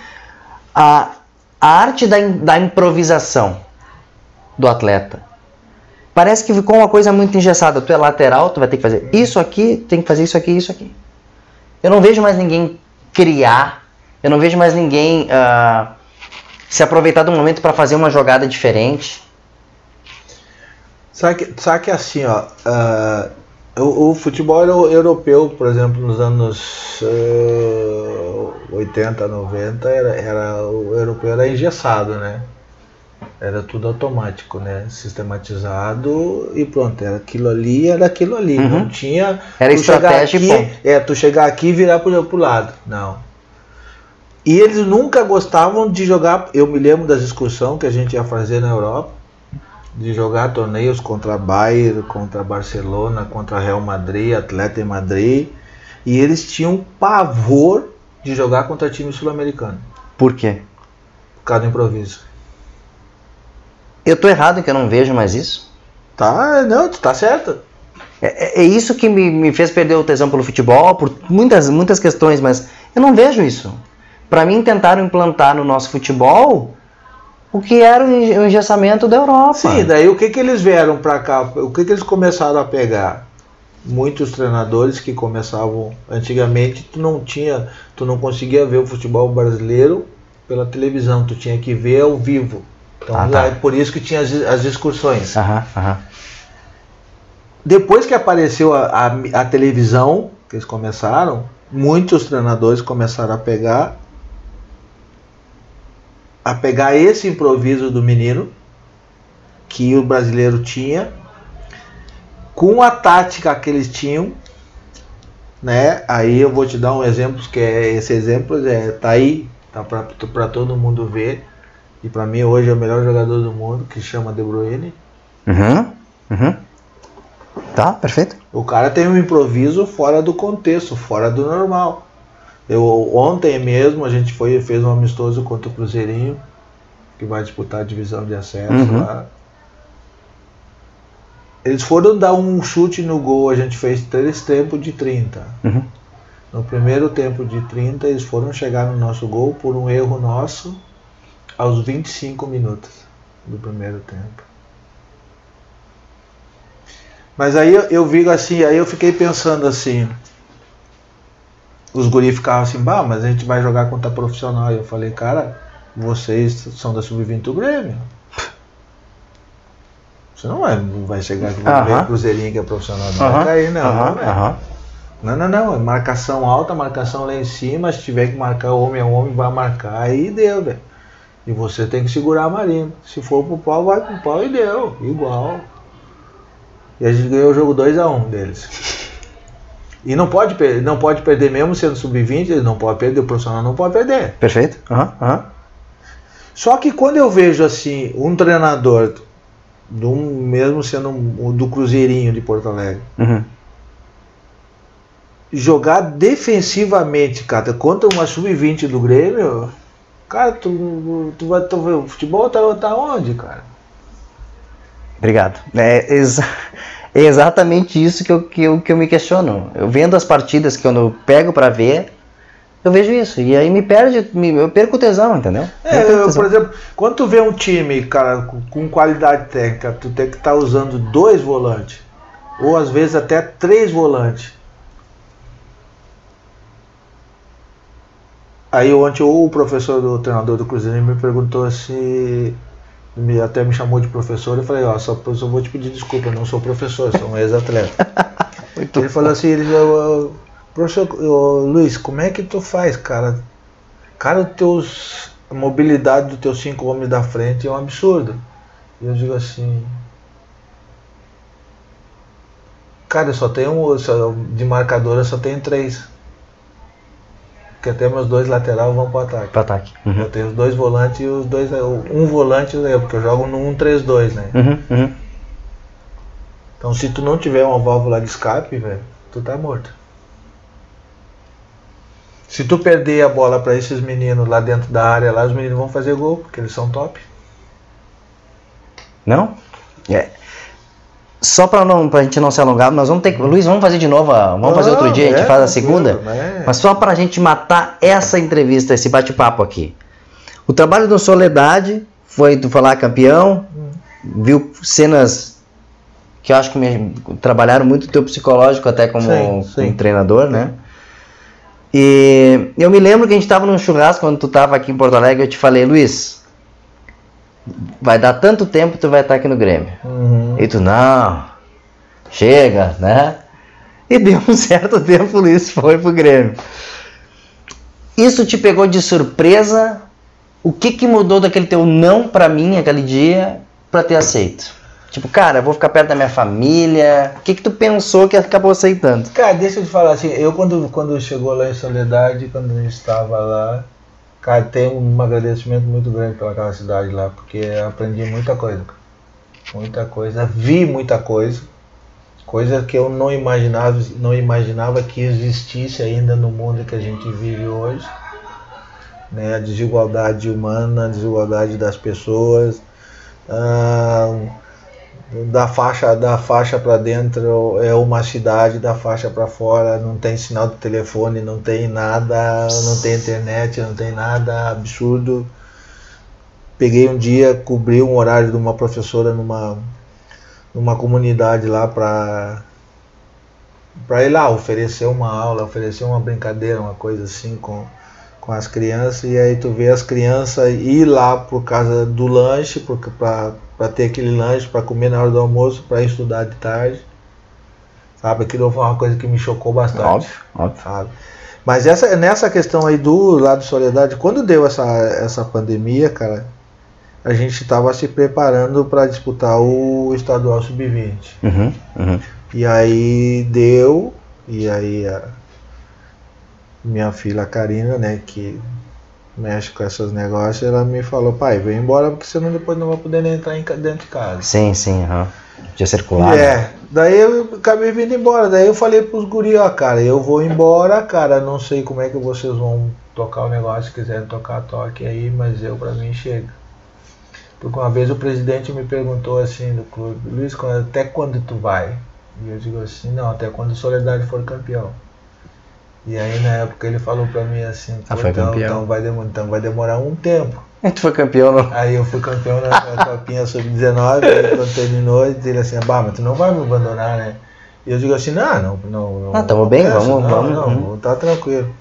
A, a arte da, da improvisação do atleta. Parece que ficou uma coisa muito engessada. Tu é lateral, tu vai ter que fazer isso aqui, tem que fazer isso aqui, isso aqui. Eu não vejo mais ninguém criar. Eu não vejo mais ninguém ah, se aproveitar do momento para fazer uma jogada diferente. Sabe que, sabe que assim, ó, ah, o, o futebol euro- europeu, por exemplo, nos anos ah, 80, 90, era, era, o europeu era engessado, né? Era tudo automático, né? Sistematizado e pronto, era aquilo ali, era aquilo ali. Uhum. Não tinha. Era estratégia aqui. É, tu chegar aqui e virar pro, pro lado. Não. E eles nunca gostavam de jogar. Eu me lembro das excursões que a gente ia fazer na Europa de jogar torneios contra Bayern, contra Barcelona, contra Real Madrid, Atleta em Madrid, e eles tinham pavor de jogar contra time sul-americano, Por quê? por causa do improviso. Eu tô errado que eu não vejo mais isso. Tá, não, tu tá certo. É, é- é isso que me, me fez perder o tesão pelo futebol, por muitas, muitas questões, mas eu não vejo isso. Para mim, tentaram implantar no nosso futebol o que era o enge- o engessamento da Europa. Sim, daí o que, que eles vieram pra cá? O que, que eles começaram a pegar? Muitos treinadores que começavam antigamente, tu não tinha, tu não conseguia ver o futebol brasileiro pela televisão, tu tinha que ver ao vivo. Então Ah, tá. é por isso que tinha as, as excursões. Aham, aham. Depois que apareceu a, a, a televisão, que eles começaram, muitos treinadores começaram a pegar a pegar esse improviso do menino que o brasileiro tinha com a tática que eles tinham, né? Aí eu vou te dar um exemplo que é esse exemplo é tá aí, tá para todo mundo ver. E para mim hoje é o melhor jogador do mundo, que chama De Bruyne. Uhum, uhum. Tá, perfeito. O cara tem um improviso fora do contexto, fora do normal. Eu ontem mesmo a gente foi fez um amistoso contra o Cruzeirinho, que vai disputar a divisão de acesso Uhum. lá. Eles foram dar um chute no gol, a gente fez três tempos de 30. Uhum. No primeiro tempo de 30, eles foram chegar no nosso gol por um erro nosso aos 25 minutos do primeiro tempo. Mas aí eu, eu vi assim, aí eu fiquei pensando assim. Os guri ficavam assim, bah, mas a gente vai jogar contra profissional. E eu falei, cara, vocês são da Sub-20 do Grêmio. Você não vai, não vai chegar aqui Aham. o Cruzeirinho que é profissional, não Aham, vai cair, não. aham, não, vai. aham. não, não, não. É marcação alta, marcação lá em cima. Se tiver que marcar homem a homem, vai marcar. Aí deu, velho. E você tem que segurar a marinha. Se for pro pau, vai pro pau e deu. Igual. E a gente ganhou o jogo 2x1 deles. E não pode, não pode perder mesmo sendo sub-20, ele não pode perder, o profissional não pode perder. Perfeito. Aham, aham. Só que quando eu vejo assim, um treinador, do, mesmo sendo um- do Cruzeirinho de Porto Alegre, Uhum. jogar defensivamente, cara, contra uma sub-20 do Grêmio, cara, tu, tu vai tu, o futebol tá, tá onde, cara? Obrigado. É, exa- é exatamente isso que eu, que, eu, que eu me questiono. Eu vendo as partidas que eu não pego pra ver, eu vejo isso. E aí me perde, me- eu perco o tesão, entendeu? É, o eu, tesão. por exemplo, quando tu vê um time, cara, com, com qualidade técnica, tu tem que estar usando dois volantes, ou às vezes até três volantes. Aí ontem o professor do treinador do Cruzeiro me perguntou se me, até me chamou de professor, eu falei, ó, só, só vou te pedir desculpa, eu não sou professor, sou um ex-atleta. Ele falou assim, ele falou, professor ô, Luiz, como é que tu faz, cara? Cara, teus, a mobilidade dos teus cinco homens da frente é um absurdo. E eu digo assim, cara, eu só tenho um, só- de marcador eu só tenho três. Porque até meus dois laterais vão pro ataque. Pro ataque. Uhum. Eu tenho os dois volantes e os dois. Um volante, né, porque eu jogo no 1-3-2, né? Uhum, uhum. Então se tu não tiver uma válvula de escape, velho, tu tá morto. Se tu perder a bola pra esses meninos lá dentro da área, lá os meninos vão fazer gol, porque eles são top. Não? É. Só pra, não, pra gente não se alongar, nós vamos ter que. Luiz, vamos fazer de novo. Vamos fazer outro Não, dia, a gente é, faz a segunda. né? Mas só pra gente matar essa entrevista, esse bate-papo aqui. O trabalho do Soledade foi tu falar campeão, viu cenas que eu acho que me, trabalharam muito o teu psicológico até como, Sim, sim. como treinador, né? E eu me lembro que a gente estava num churrasco quando tu estava aqui em Porto Alegre, eu te falei, Luiz, vai dar tanto tempo que tu vai estar aqui no Grêmio. Uhum. E tu, não, chega, né? E deu um certo tempo o Luiz foi pro Grêmio. Isso te pegou de surpresa? O que que mudou daquele teu não pra mim aquele dia pra ter aceito? Tipo, cara, vou ficar perto da minha família. O que que tu pensou que acabou aceitando? Cara, deixa eu te falar assim, eu quando, quando chegou lá em Soledade, quando a gente estava lá, cara, tenho um agradecimento muito grande pelaquela cidade lá, porque aprendi muita coisa. Muita coisa, vi muita coisa. Coisa que eu não imaginava, não imaginava que existisse ainda no mundo que a gente vive hoje. Né? A desigualdade humana, a desigualdade das pessoas. ah, da faixa da faixa para dentro é uma cidade, da faixa para fora não tem sinal de telefone, não tem nada, não tem internet, não tem nada absurdo. peguei um dia, cobri um horário de uma professora numa, numa comunidade lá para para ir lá oferecer uma aula, oferecer uma brincadeira, uma coisa assim com, com as crianças, e aí tu vê as crianças ir lá por causa do lanche, para ter aquele lanche, para comer na hora do almoço, para estudar de tarde. Sabe? Aquilo foi uma coisa que me chocou bastante. Óbvio, óbvio. Sabe? Mas essa, nessa questão aí do lado de Soledade, quando deu essa, essa pandemia, cara, a gente estava se preparando para disputar o estadual sub-20. Uhum, uhum. E aí deu, e aí a minha filha Karina, né, que mexe com esses negócios, ela me falou, pai, vem embora porque senão depois não vai poder entrar em, dentro de casa. Sim, sim, aham. Tinha circulado. É, daí eu acabei vindo embora. Daí eu falei pros guri, ó, cara, eu vou embora, cara, não sei como é que vocês vão tocar o negócio, se quiserem tocar, toque aí, mas eu pra mim chega. Porque uma vez o presidente me perguntou assim do clube, Luiz, até quando tu vai? E eu digo assim, não, até quando o Soledade for campeão. E aí na época ele falou pra mim assim, ah, foi então, campeão. Então, vai demorar, então vai demorar um tempo. E tu foi campeão, não? Aí eu fui campeão na Copinha Sub-19, aí quando terminou, ele assim, bah, mas tu não vai me abandonar, né? E eu digo assim, não, não, não. não ah, tamo bem, vamos, não, vamos. Não, Hum. tá tranquilo.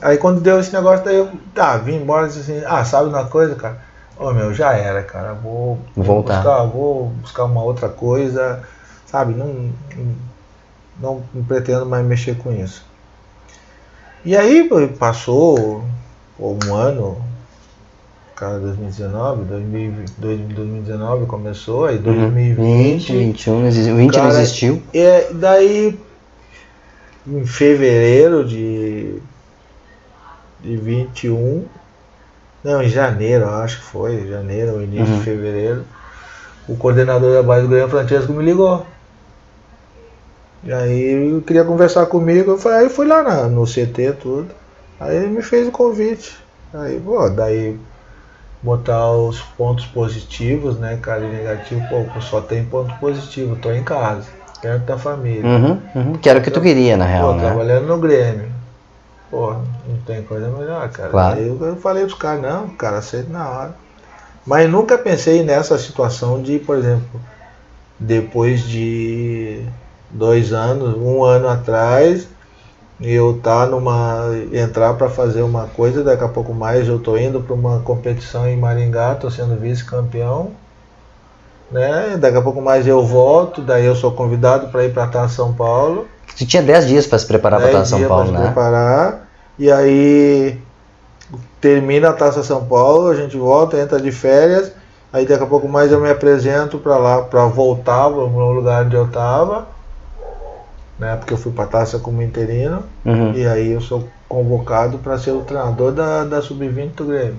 Aí quando deu esse negócio, daí eu, tá, vim embora, disse assim, ah, sabe uma coisa, cara? Ô meu, já era, cara, vou, Vou voltar. Buscar, vou buscar uma outra coisa, sabe? Não, não, não pretendo mais mexer com isso. E aí passou um ano, cara, 2019, 2020, 2019 começou, aí 2020. 20, 21, 20 Cara, não existiu. É, daí em fevereiro de, de 21, não, em janeiro, acho que foi, janeiro, início Uhum. de fevereiro, o coordenador da base do Grêmio Francesco me ligou. E aí ele queria conversar comigo, eu falei, aí fui lá na- no CT tudo. Aí ele me fez o convite. Aí, pô, daí botar os pontos positivos, né, cara, e negativo, pô, só tem ponto positivo, tô em casa, perto da família. Uhum, uhum. Que era o que tu queria, na real, Pô, né? trabalhando no Grêmio. Pô, não tem coisa melhor, cara. Claro. Aí eu, eu falei pros caras, não, cara, aceito na hora. Mas nunca pensei nessa situação de, por exemplo, depois de dois anos, um ano atrás, eu tá numa. entrar para fazer uma coisa, daqui a pouco mais eu tô indo para uma competição em Maringá, tô sendo vice-campeão. Né? Daqui a pouco mais eu volto, daí eu sou convidado para ir para Taça São Paulo. Tu tinha 10 dias pra se preparar pra 10 estar em São dias Paulo, né? preparar. E aí termina a Taça São Paulo, a gente volta, entra de férias. Aí daqui a pouco mais eu me apresento para lá, para voltar no lugar onde eu tava. Né, porque eu fui para Taça como interino. Uhum. E aí eu sou convocado para ser o treinador da, da Sub-20 do Grêmio.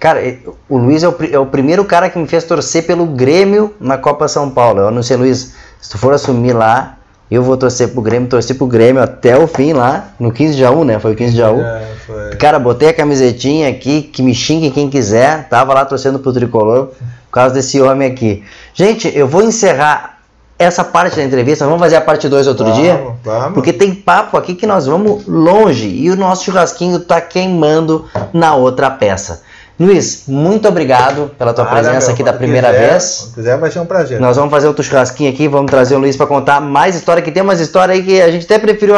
Cara, o Luiz é o, é o primeiro cara que me fez torcer pelo Grêmio na Copa São Paulo. Eu não sei, Luiz, se tu for assumir lá, eu vou torcer pro Grêmio, torcer pro Grêmio até o fim lá, no 15 de Jaú, né? Foi o 15 de Jaú. É, foi. Cara, botei a camisetinha aqui, que me xingue quem quiser. Tava lá torcendo pro tricolor por causa desse homem aqui. Gente, eu vou encerrar essa parte da entrevista. Vamos fazer a parte 2 outro Vamos, dia? vamos. Porque tem papo aqui que nós vamos longe e o nosso churrasquinho tá queimando na outra peça. Luiz, muito obrigado pela tua Nada, presença meu, aqui da primeira quiser, vez. Quando quiser vai ser um prazer. Nós vamos fazer outro churrasquinho aqui, vamos trazer o Luiz para contar mais história, que tem umas histórias aí que a gente até preferiu.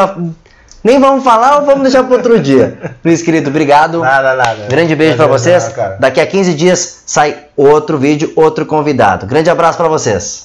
Nem vamos falar ou vamos deixar para outro dia. Luiz, querido, obrigado. Nada, nada. Grande beijo para vocês. cara. Daqui a 15 dias sai outro vídeo, outro convidado. Grande abraço para vocês.